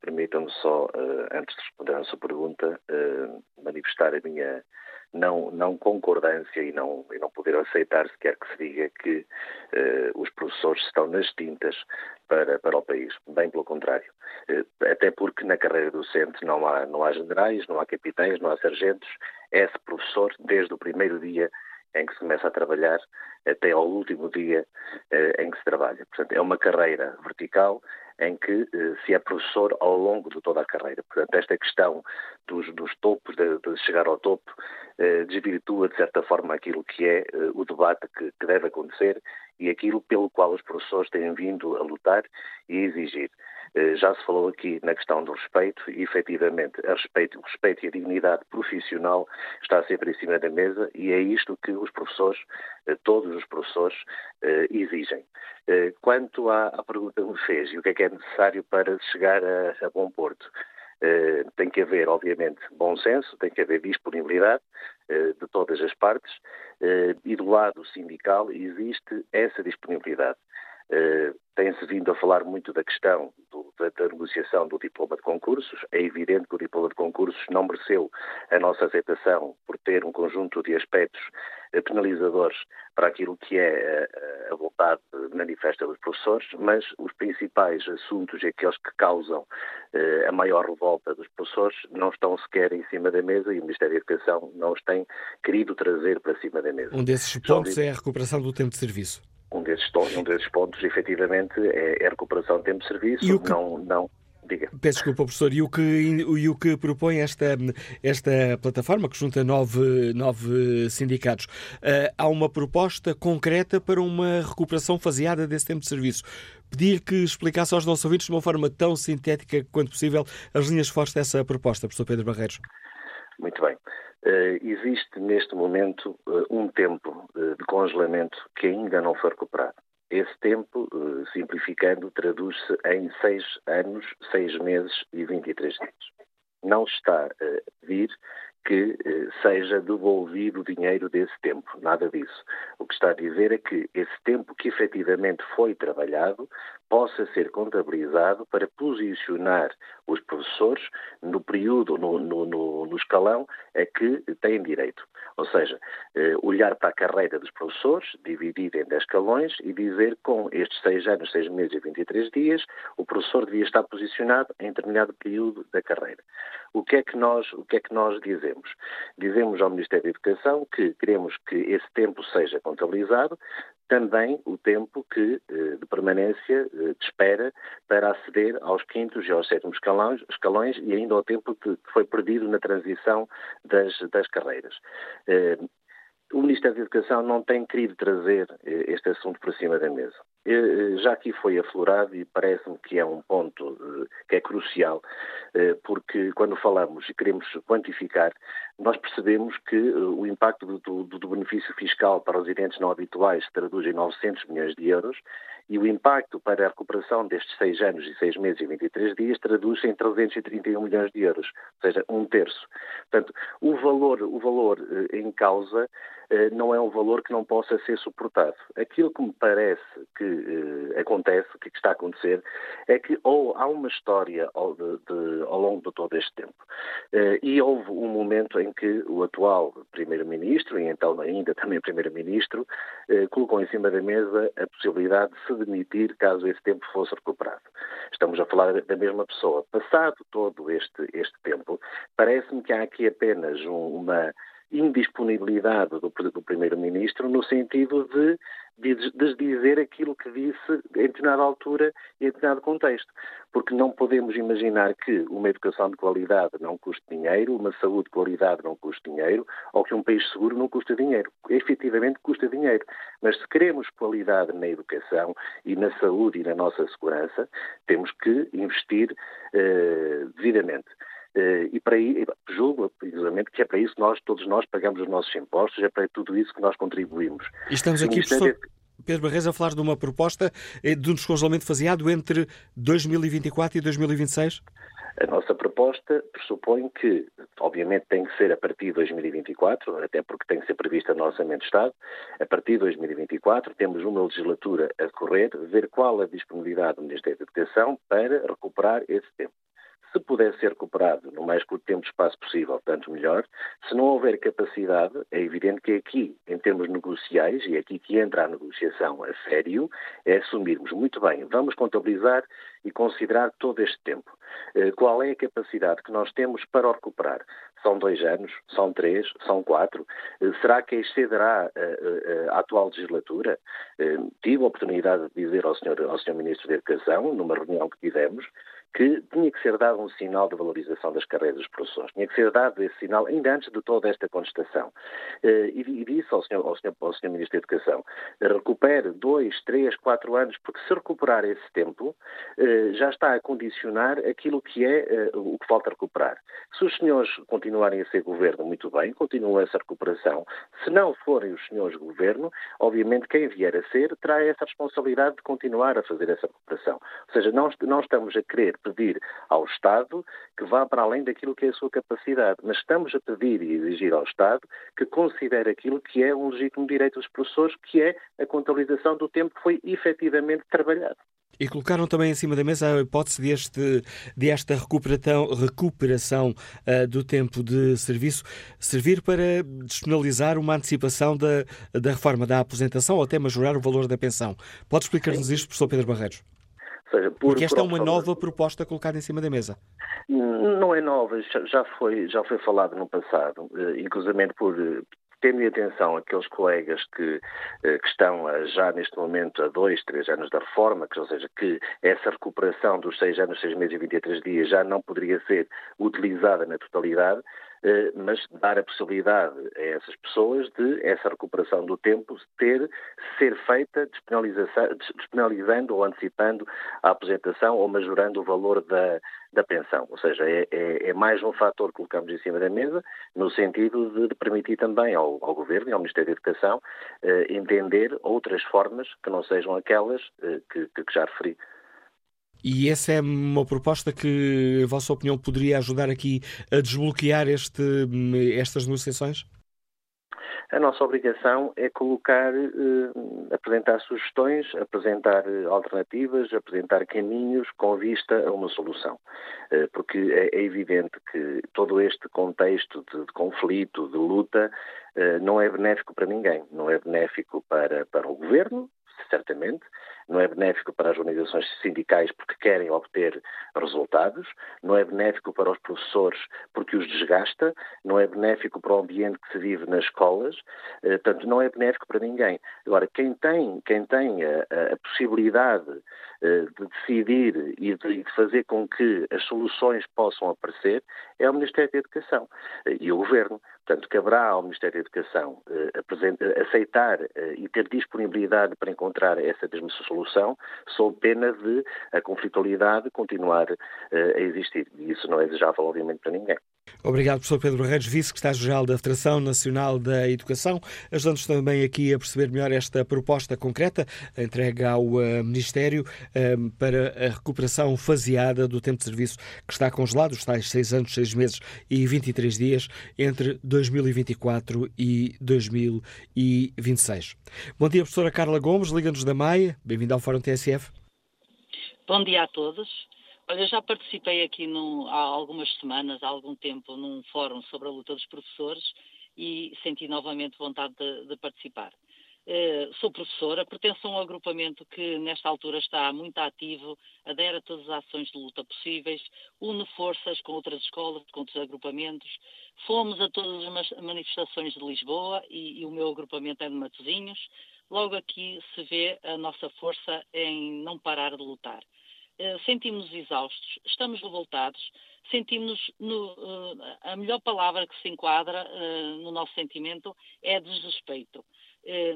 Permitam-me só, uh, antes de responder à sua pergunta, manifestar a minha não, não concordância e não, e não poder aceitar sequer que se diga que uh, os professores estão nas tintas para, para o país. Bem pelo contrário. Até porque na carreira docente não há, não há generais, não há capitães, não há sargentos. É-se professor desde o primeiro dia em que se começa a trabalhar até ao último dia uh, em que se trabalha. Portanto, é uma carreira vertical em que uh, se é professor ao longo de toda a carreira. Portanto, esta questão dos, dos topos, de, de, chegar ao topo, uh, desvirtua, de certa forma, aquilo que é o debate que, que deve acontecer e aquilo pelo qual os professores têm vindo a lutar e a exigir. Eh, já se falou aqui na questão do respeito e, efetivamente, respeito, o respeito e a dignidade profissional está sempre em cima da mesa e é isto que os professores, eh, todos os professores, eh, exigem. Quanto à, pergunta que me fez e o que é que é necessário para chegar a, a bom porto, tem que haver, obviamente, bom senso, tem que haver disponibilidade de todas as partes e do lado sindical existe essa disponibilidade. Tem-se vindo a falar muito da questão do, da, da, negociação do diploma de concursos. É evidente que o diploma de concursos não mereceu a nossa aceitação por ter um conjunto de aspectos uh, penalizadores para aquilo que é uh, a vontade manifesta dos professores, mas os principais assuntos e aqueles que causam a maior revolta dos professores não estão sequer em cima da mesa e o Ministério da Educação não os tem querido trazer para cima da mesa. Um desses pontos é a recuperação do tempo de serviço. Um desses, um desses pontos, efetivamente, é, é a recuperação do tempo de serviço. E o que... Não, não, Diga. Peço desculpa, professor. E o que, e o que propõe esta, esta plataforma, que junta nove, nove sindicatos, uh, há uma proposta concreta para uma recuperação faseada desse tempo de serviço. Pedir que explicasse aos nossos ouvintes de uma forma tão sintética quanto possível as linhas fortes dessa proposta, professor Pedro Barreiros. Muito bem. Uh, existe neste momento uh, um tempo de congelamento que ainda não foi recuperado. Esse tempo, simplificando, traduz-se em seis anos, seis meses e 23 dias. Não está a pedir que eh, seja devolvido o dinheiro desse tempo, nada disso. O que está a dizer é que esse tempo que efetivamente foi trabalhado possa ser contabilizado para posicionar os professores no período, no, no, no, no escalão a que têm direito. Ou seja, eh, olhar para a carreira dos professores, dividir em 10 escalões e dizer com estes 6 anos, 6 meses e 23 dias, o professor devia estar posicionado em determinado período da carreira. O que é que nós, o que é que nós dizemos? Dizemos ao Ministério da Educação que queremos que esse tempo seja contabilizado, também o tempo que, eh, de permanência eh, de espera para aceder aos quintos e aos sétimos escalões, escalões e ainda ao tempo que foi perdido na transição das, das carreiras. Eh, o Ministério da Educação não tem querido trazer este assunto para cima da mesa. Já aqui foi aflorado e parece-me que é um ponto que é crucial, porque quando falamos e queremos quantificar, nós percebemos que uh, o impacto do, do, do, benefício fiscal para residentes não habituais se traduz em 900 milhões de euros e o impacto para a recuperação destes seis anos e seis meses e 23 dias traduz-se em 331 milhões de euros, ou seja, um terço. Portanto, o valor, o valor uh, em causa uh, não é um valor que não possa ser suportado. Aquilo que me parece que acontece, que está a acontecer, é que ou há uma história ao, de, de, ao longo de todo este tempo e houve um momento em que o atual Primeiro-Ministro, e então ainda também Primeiro-Ministro, eh, colocou em cima da mesa a possibilidade de se demitir caso esse tempo fosse recuperado. Estamos a falar da mesma pessoa. Passado todo este, este tempo, parece-me que há aqui apenas um, uma indisponibilidade do, do Primeiro-Ministro no sentido de desdizer aquilo que disse em determinada altura e em determinado contexto. Porque não podemos imaginar que uma educação de qualidade não custe dinheiro, uma saúde de qualidade não custe dinheiro, ou que um país seguro não custa dinheiro. Efetivamente custa dinheiro. Mas se queremos qualidade na educação e na saúde e na nossa segurança, temos que investir eh, devidamente. Eh, e para julgo, precisamente, que é para isso que nós, todos nós, pagamos os nossos impostos, é para tudo isso que nós contribuímos. E estamos aqui, professor Pedro Barreiros, a falar de uma proposta eh, de um descongelamento faseado entre 2024 e 2026? A nossa proposta pressupõe que, obviamente, tem que ser a partir de 2024, até porque tem que ser prevista no Orçamento de Estado. A partir de 2024, temos uma legislatura a decorrer, ver qual a disponibilidade do Ministério da Educação para recuperar esse tempo. Se puder ser recuperado no mais curto tempo de espaço possível, tanto melhor. Se não houver capacidade, é evidente que aqui, em termos negociais, e é aqui que entra a negociação a sério, é assumirmos muito bem, vamos contabilizar e considerar todo este tempo. Eh, qual é a capacidade que nós temos para o recuperar? São dois anos? São três? São quatro? Eh, será que excederá a, a, atual legislatura? Eh, tive a oportunidade de dizer ao Sr. Ao senhor Ministro da Educação, numa reunião que tivemos, que tinha que ser dado um sinal de valorização das carreiras dos professores. Tinha que ser dado esse sinal ainda antes de toda esta contestação. Eh, e, disse ao senhor, ao, senhor, ao senhor Ministro da Educação, recupere dois, três, quatro anos, porque se recuperar esse tempo, eh, já está a condicionar aquilo que é eh, o que falta recuperar. Se os senhores continuarem a ser governo, muito bem, continua essa recuperação. Se não forem os senhores governo, obviamente quem vier a ser terá essa responsabilidade de continuar a fazer essa recuperação. Ou seja, não, não estamos a querer pedir ao Estado que vá para além daquilo que é a sua capacidade, mas estamos a pedir e exigir ao Estado que considere aquilo que é um legítimo direito dos professores, que é a contabilização do tempo que foi efetivamente trabalhado. E colocaram também em cima da mesa a hipótese deste, desta recuperação, recuperação uh, do tempo de serviço servir para despenalizar uma antecipação da, da reforma da aposentação ou até majorar o valor da pensão. Pode explicar-nos isto, professor Pedro Barreiros? Seja, por, Porque esta é uma nova proposta colocada em cima da mesa. Não é nova, já foi, já foi falado no passado, eh, inclusive por, eh, tendo em atenção aqueles colegas que, eh, que estão já neste momento a dois, três anos da reforma, que, ou seja, que essa recuperação dos seis anos, seis meses e 23 dias já não poderia ser utilizada na totalidade, mas dar a possibilidade a essas pessoas de essa recuperação do tempo ter ser feita despenalizando ou antecipando a aposentação ou majorando o valor da, da pensão. Ou seja, é, é, é, mais um fator que colocamos em cima da mesa, no sentido de, de permitir também ao, ao, Governo e ao Ministério da Educação eh, entender outras formas que não sejam aquelas eh, que, que já referi. E essa é uma proposta que, em vossa opinião, poderia ajudar aqui a desbloquear este, estas negociações? A nossa obrigação é colocar, eh, apresentar sugestões, apresentar eh, alternativas, apresentar caminhos com vista a uma solução. Eh, porque é, é evidente que todo este contexto de, de conflito, de luta, eh, não é benéfico para ninguém. Não é benéfico para, para o governo, certamente, não é benéfico para as organizações sindicais porque querem obter resultados, não é benéfico para os professores porque os desgasta, não é benéfico para o ambiente que se vive nas escolas, eh, portanto, não é benéfico para ninguém. Agora, quem tem, quem tem a, a possibilidade eh, de decidir e de fazer com que as soluções possam aparecer é o Ministério da Educação eh, e o Governo. Portanto, caberá ao Ministério da Educação aceitar e ter disponibilidade para encontrar essa mesma solução solução, sob pena de a conflitualidade continuar uh, a existir. E isso não é desejável, obviamente, para ninguém. Obrigado, professor Pedro Barreiros, vice-secretário-geral da Federação Nacional da Educação, ajudando-nos também aqui a perceber melhor esta proposta concreta entregue ao uh, Ministério uh, para a recuperação faseada do tempo de serviço que está congelado, os tais 6 anos, 6 meses e 23 dias, entre 2024 e 2026. Bom dia, professora Carla Gomes, Liga-nos da Maia, bem-vinda ao Fórum TSF. Bom dia a todos. Olha, já participei aqui há algumas semanas, há algum tempo, num fórum sobre a luta dos professores e senti novamente vontade de, de participar. Uh, sou professora, pertenço a um agrupamento que nesta altura está muito ativo, adere a todas as ações de luta possíveis, une forças com outras escolas, com outros agrupamentos. Fomos a todas as manifestações de Lisboa e, e o meu agrupamento é de Matosinhos. Logo aqui se vê a nossa força em não parar de lutar. Eh, sentimos-nos exaustos, estamos revoltados, sentimos uh, a melhor palavra que se enquadra uh, no nosso sentimento é desrespeito.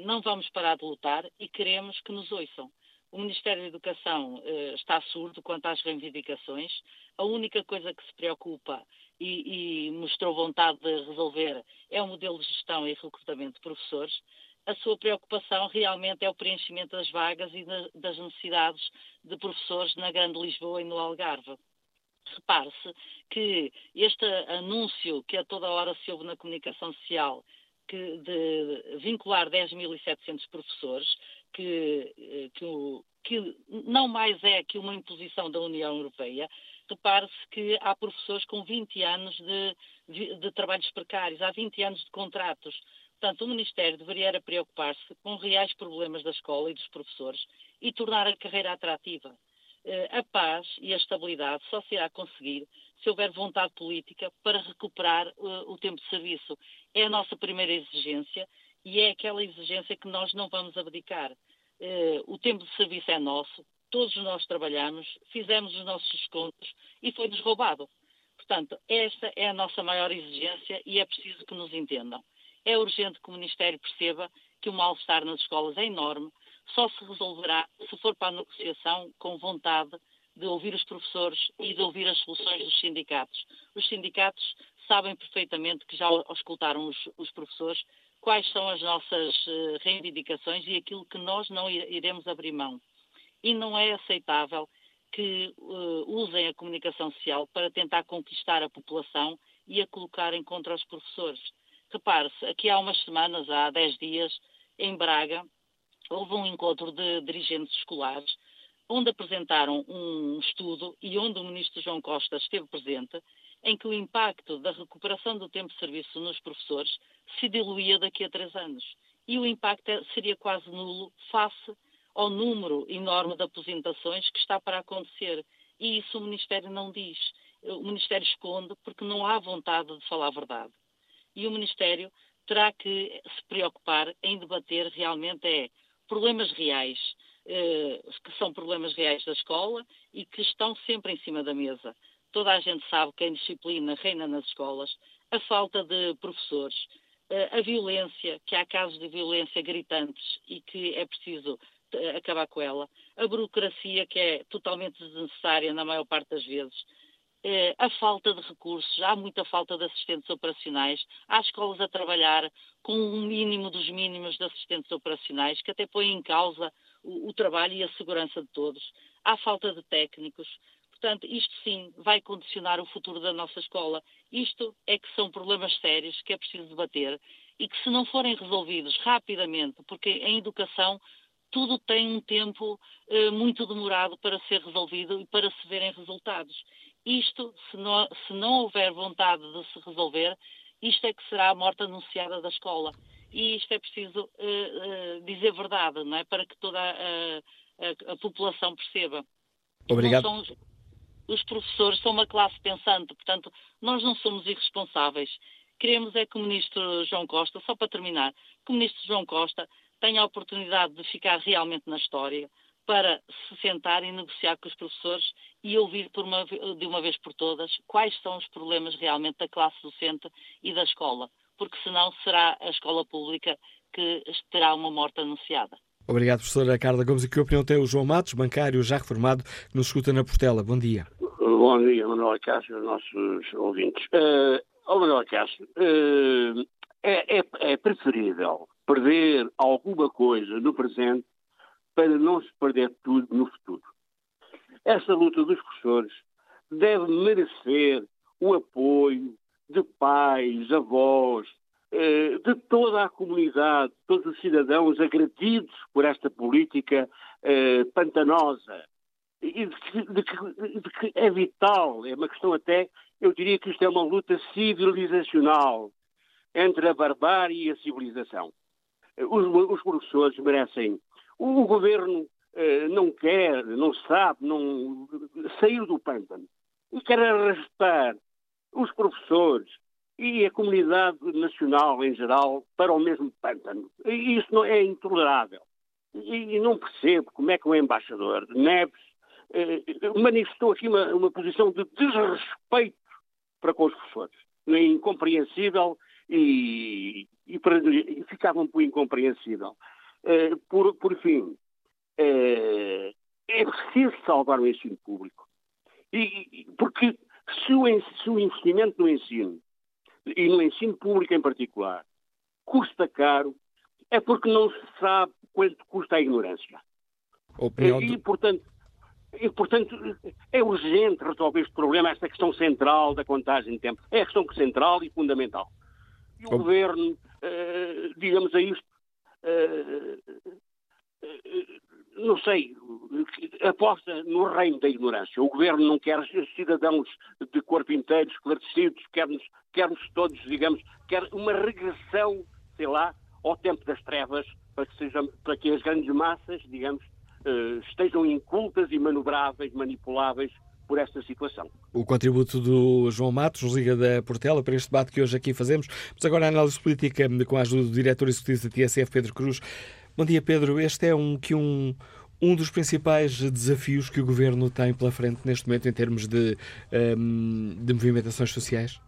Não vamos parar de lutar e queremos que nos ouçam. O Ministério da Educação está surdo quanto às reivindicações. A única coisa que se preocupa e, e mostrou vontade de resolver é o modelo de gestão e recrutamento de professores a sua preocupação realmente é o preenchimento das vagas e das necessidades de professores na Grande Lisboa e no Algarve. Repare-se que este anúncio que a toda hora se ouve na comunicação social que de vincular 10.700 professores, que, que, que, não mais é que uma imposição da União Europeia, repare-se que há professores com 20 anos de, de trabalhos precários, há 20 anos de contratos. Portanto, o Ministério deveria preocupar-se com reais problemas da escola e dos professores e tornar a carreira atrativa. Eh, a paz e a estabilidade só se irá conseguir se houver vontade política para recuperar eh, o tempo de serviço. É a nossa primeira exigência e é aquela exigência que nós não vamos abdicar. Eh, o tempo de serviço é nosso, todos nós trabalhamos, fizemos os nossos descontos e foi-nos roubado. Portanto, esta é a nossa maior exigência e é preciso que nos entendam. É urgente que o Ministério perceba que o mal-estar nas escolas é enorme, só se resolverá se for para a negociação com vontade de ouvir os professores e de ouvir as soluções dos sindicatos. Os sindicatos sabem perfeitamente que já escutaram os, os professores quais são as nossas uh, reivindicações e aquilo que nós não iremos abrir mão. E não é aceitável que uh, usem a comunicação social para tentar conquistar a população e a colocarem contra os professores. Repare-se, aqui há umas semanas, há 10 dias, em Braga, houve um encontro de dirigentes escolares onde apresentaram um estudo e onde o ministro João Costa esteve presente, em que o impacto da recuperação do tempo de serviço nos professores se diluía daqui a três anos. E o impacto é, seria quase nulo face ao número enorme de aposentações que está para acontecer. E isso o Ministério não diz. O Ministério esconde porque não há vontade de falar a verdade e o Ministério terá que se preocupar em debater realmente é problemas reais, eh, que são problemas reais da escola e que estão sempre em cima da mesa. Toda a gente sabe que a indisciplina reina nas escolas, a falta de professores, eh, a violência, que há casos de violência gritantes e que é preciso eh, acabar com ela, a burocracia que é totalmente desnecessária na maior parte das vezes, eh, a falta de recursos, há muita falta de assistentes operacionais, há escolas a trabalhar com um mínimo dos mínimos de assistentes operacionais, que até põe em causa o, o trabalho e a segurança de todos. Há falta de técnicos. Portanto, isto sim vai condicionar o futuro da nossa escola. Isto é que são problemas sérios que é preciso debater e que, se não forem resolvidos rapidamente, porque em educação tudo tem um tempo eh, muito demorado para ser resolvido e para se verem resultados. Isto, se não, se não houver vontade de se resolver, isto é que será a morte anunciada da escola. E isto é preciso uh, uh, dizer verdade, não é? Para que toda a, a, a população perceba. Obrigado. Os, os professores são uma classe pensante, portanto, nós não somos irresponsáveis. Queremos é que o Ministro João Costa, só para terminar, que o Ministro João Costa tenha a oportunidade de ficar realmente na história, para se sentar e negociar com os professores e ouvir uma, de uma vez por todas quais são os problemas realmente da classe docente e da escola, porque senão será a escola pública que terá uma morte anunciada. Obrigado, professora Carla Gomes. E que opinião tem o João Matos, bancário já reformado, que nos escuta na Portela? Bom dia. Bom dia, Manuel Cássio, os nossos ouvintes. Uh, oh, Manuel Cássio, uh, é, é, é preferível perder alguma coisa no presente para não se perder tudo no futuro. Essa luta dos professores deve merecer o apoio de pais, avós, eh, de toda a comunidade, todos os cidadãos agredidos por esta política eh, pantanosa. E de que, de, que, de que, é vital, é uma questão até, eu diria que isto é uma luta civilizacional entre a barbárie e a civilização. Os, os professores merecem o governo eh, não quer, não sabe, não sair do pântano e quer arrastar os professores e a comunidade nacional em geral para o mesmo pântano. E isso não é intolerável. E, não percebo como é que o embaixador Neves eh, manifestou aqui uma, uma, posição de desrespeito para com os professores. É incompreensível e, e, e ficava um pouco incompreensível. Eh, por, por fim, é, é preciso salvar o ensino público. E, porque se o, se o investimento no ensino, e no ensino público em particular, custa caro, é porque não se sabe quanto custa a ignorância. Opinião e, portanto, e, portanto, é urgente resolver este problema, esta questão central da contagem de tempo. É a questão central e fundamental. E o Governo, uh, digamos a isto, eh, eh, não sei, aposta no reino da ignorância. O governo não quer cidadãos de corpo inteiro esclarecidos, quer-nos quer todos, digamos, quer uma regressão, sei lá, ao tempo das trevas, para que, seja, para que as grandes massas, digamos, eh, estejam incultas e manobráveis, manipuláveis por esta situação. O contributo do João Matos, nos Liga da Portela, para este debate que hoje aqui fazemos. Mas agora a análise política com a ajuda do diretor executivo da TSF, Pedro Cruz. Bom dia, Pedro. Este é um, que um, um dos principais desafios que o Governo tem pela frente neste momento em termos de, um, de movimentações sociais?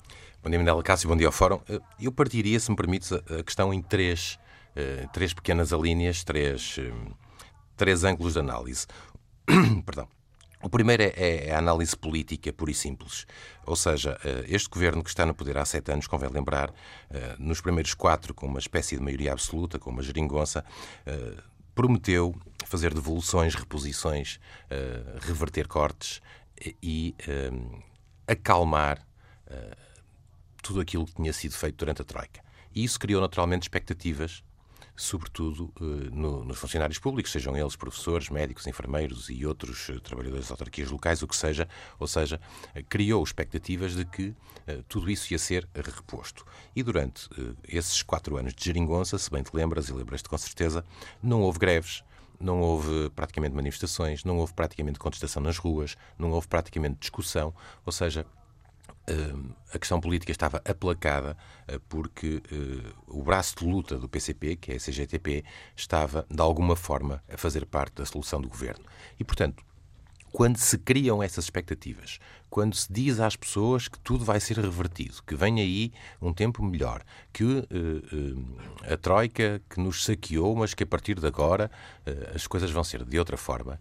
Bom dia, Manela Cássio. Bom dia ao Fórum. Eu partiria, se me permites, a questão em três, eh, três pequenas alíneas, três, hum, três ângulos de análise. Perdão. O primeiro é, é, a análise política pura e simples. Ou seja, eh, este governo que está no poder há sete anos, convém lembrar, eh, nos primeiros quatro, com uma espécie de maioria absoluta, com uma geringonça, eh, prometeu fazer devoluções, reposições, reverter cortes e acalmar tudo aquilo que tinha sido feito durante a Troika. E isso criou naturalmente expectativas sobretudo eh, no, nos funcionários públicos, sejam eles professores, médicos, enfermeiros e outros eh, trabalhadores de autarquias locais, o que seja, ou seja, eh, criou expectativas de que tudo isso ia ser reposto. E durante esses quatro anos de geringonça, se bem te lembras, e lembras-te com certeza, não houve greves, não houve praticamente manifestações, não houve praticamente contestação nas ruas, não houve praticamente discussão, ou seja, a questão política estava aplacada eh, porque eh, o braço de luta do PCP, que é a CGTP, estava, de alguma forma, a fazer parte da solução do governo. E, portanto, quando se criam essas expectativas, quando se diz às pessoas que tudo vai ser revertido, que vem aí um tempo melhor, que uh, uh, a Troika que nos saqueou, mas que a partir de agora uh, as coisas vão ser de outra forma,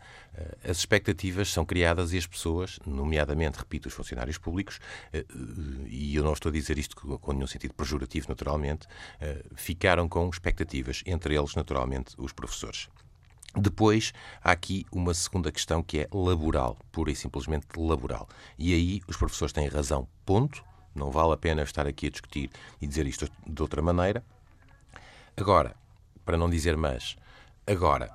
as expectativas são criadas e as pessoas, nomeadamente, repito, os funcionários públicos, e eu não estou a dizer isto com nenhum sentido pejorativo, naturalmente, ficaram com expectativas, entre eles, naturalmente, os professores. Depois, há aqui uma segunda questão que é laboral, pura e simplesmente laboral. E aí os professores têm razão, ponto. Não vale a pena estar aqui a discutir e dizer isto de outra maneira. Agora, para não dizer mas, agora,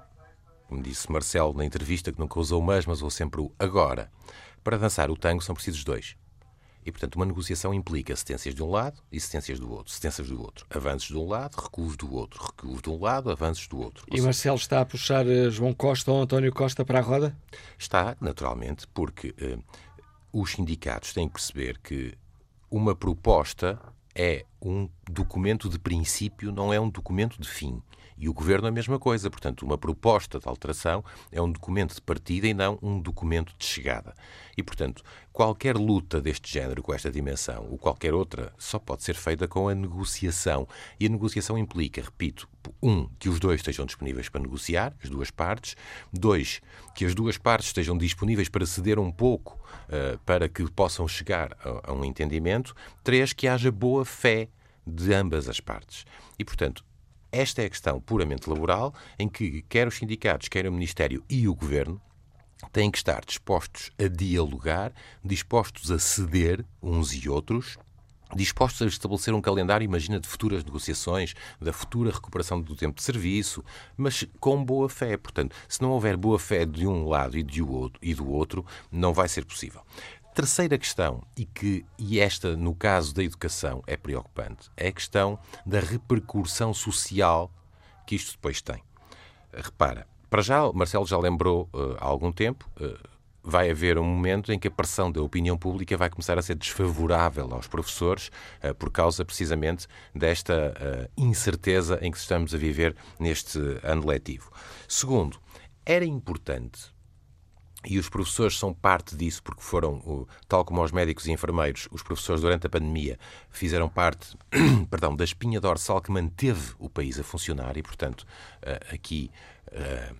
como disse Marcelo na entrevista, que nunca usou mas, mas usou sempre o agora. Para dançar o tango são precisos dois. E, portanto, uma negociação implica cedências de um lado e cedências do outro. Cedências do outro. Avanços de um lado, recuos do outro. Recuos de um lado, avanços do outro. E Marcelo está a puxar eh, João Costa ou António Costa para a roda? Está, naturalmente, porque uh, os sindicatos têm que perceber que uma proposta é um documento de princípio, não é um documento de fim. E o Governo é a mesma coisa. Portanto, uma proposta de alteração é um documento de partida e não um documento de chegada. E, portanto, qualquer luta deste género, com esta dimensão, ou qualquer outra, só pode ser feita com a negociação. E a negociação implica, repito, um, que os dois estejam disponíveis para negociar, as duas partes. Dois, que as duas partes estejam disponíveis para ceder um pouco uh, para que possam chegar a, a um entendimento. Três, que haja boa fé de ambas as partes. E, portanto, esta é a questão puramente laboral, em que quer os sindicatos, quer o Ministério e o Governo têm que estar dispostos a dialogar, dispostos a ceder uns e outros, dispostos a estabelecer um calendário, imagina, de futuras negociações, da futura recuperação do tempo de serviço, mas com boa fé. Portanto, se não houver boa fé de um lado e, de outro, e do outro, não vai ser possível. Terceira questão, e que e esta no caso da educação é preocupante, é a questão da repercussão social que isto depois tem. Repara, para já, Marcelo já lembrou uh, há algum tempo, uh, vai haver um momento em que a pressão da opinião pública vai começar a ser desfavorável aos professores uh, por causa precisamente desta incerteza em que estamos a viver neste ano letivo. Segundo, era importante e os professores são parte disso, porque foram, tal como os médicos e enfermeiros, os professores durante a pandemia fizeram parte perdão, da espinha dorsal que manteve o país a funcionar e, portanto, eh, aqui eh,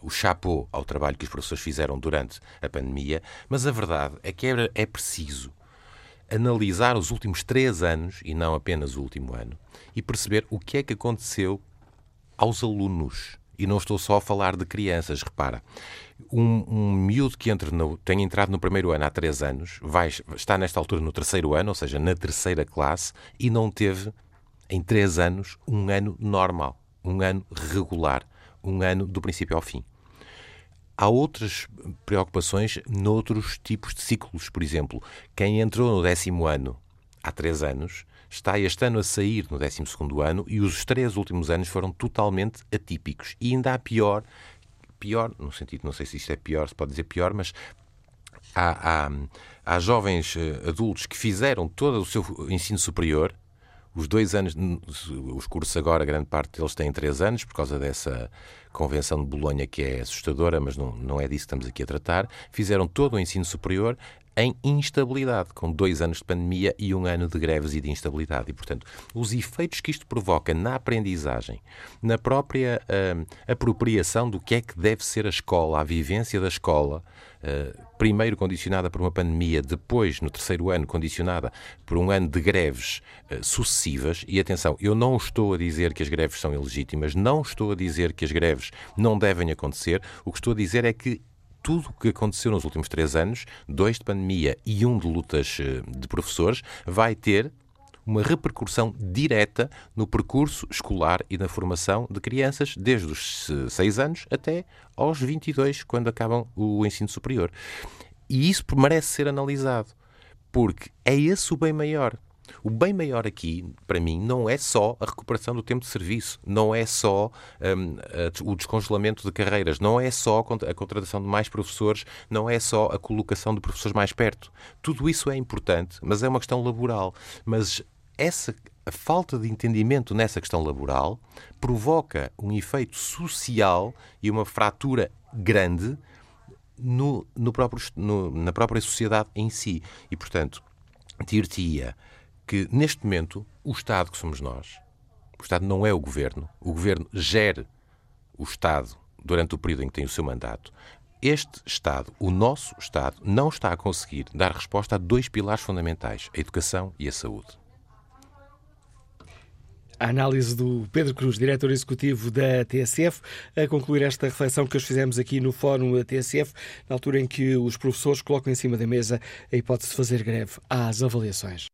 o chapô ao trabalho que os professores fizeram durante a pandemia, mas a verdade é que é preciso analisar os últimos três anos, e não apenas o último ano, e perceber o que é que aconteceu aos alunos. E não estou só a falar de crianças, repara um, um miúdo que entra no, tem entrado no primeiro ano há três anos, vai, está nesta altura no terceiro ano, ou seja, na terceira classe, e não teve, em três anos, um ano normal, um ano regular, um ano do princípio ao fim. Há outras preocupações noutros tipos de ciclos. Por exemplo, quem entrou no décimo ano há três anos está este ano a sair no décimo segundo ano e os três últimos anos foram totalmente atípicos. E ainda há pior, pior, no sentido, não sei se isto é pior, se pode dizer pior, mas há, há, há jovens eh, adultos que fizeram todo o seu ensino superior, os dois anos, os cursos agora, grande parte deles têm três anos, por causa dessa Convenção de Bolonha que é assustadora, mas não, não é disso que estamos aqui a tratar. Fizeram todo o ensino superior em instabilidade, com dois anos de pandemia e um ano de greves e de instabilidade. E, portanto, os efeitos que isto provoca na aprendizagem, na própria uh, apropriação do que é que deve ser a escola, a vivência da escola, uh, primeiro condicionada por uma pandemia, depois, no terceiro ano, condicionada por um ano de greves uh, sucessivas. E atenção, eu não estou a dizer que as greves são ilegítimas, não estou a dizer que as greves não devem acontecer. O que estou a dizer é que tudo o que aconteceu nos últimos três anos, dois de pandemia e um de lutas eh, de professores, vai ter uma repercussão direta no percurso escolar e na formação de crianças desde os 6 anos até aos 22, quando acabam o ensino superior. E isso merece ser analisado, porque é esse o bem maior. O bem maior aqui, para mim, não é só a recuperação do tempo de serviço, não é só um, o descongelamento de carreiras, não é só a contratação de mais professores, não é só a colocação de professores mais perto. Tudo isso é importante, mas é uma questão laboral. Mas essa a falta de entendimento nessa questão laboral provoca um efeito social e uma fratura grande no, no próprio, no, na própria sociedade em si. E, portanto, dir-te-ia que, neste momento, o Estado que somos nós, o Estado não é o Governo, o Governo gere o Estado durante o período em que tem o seu mandato. Este Estado, o nosso Estado, não está a conseguir dar resposta a dois pilares fundamentais: a educação e a saúde. A análise do Pedro Cruz, diretor executivo da TSF, a concluir esta reflexão que hoje fizemos aqui no Fórum da TSF, na altura em que os professores colocam em cima da mesa a hipótese de fazer greve às avaliações.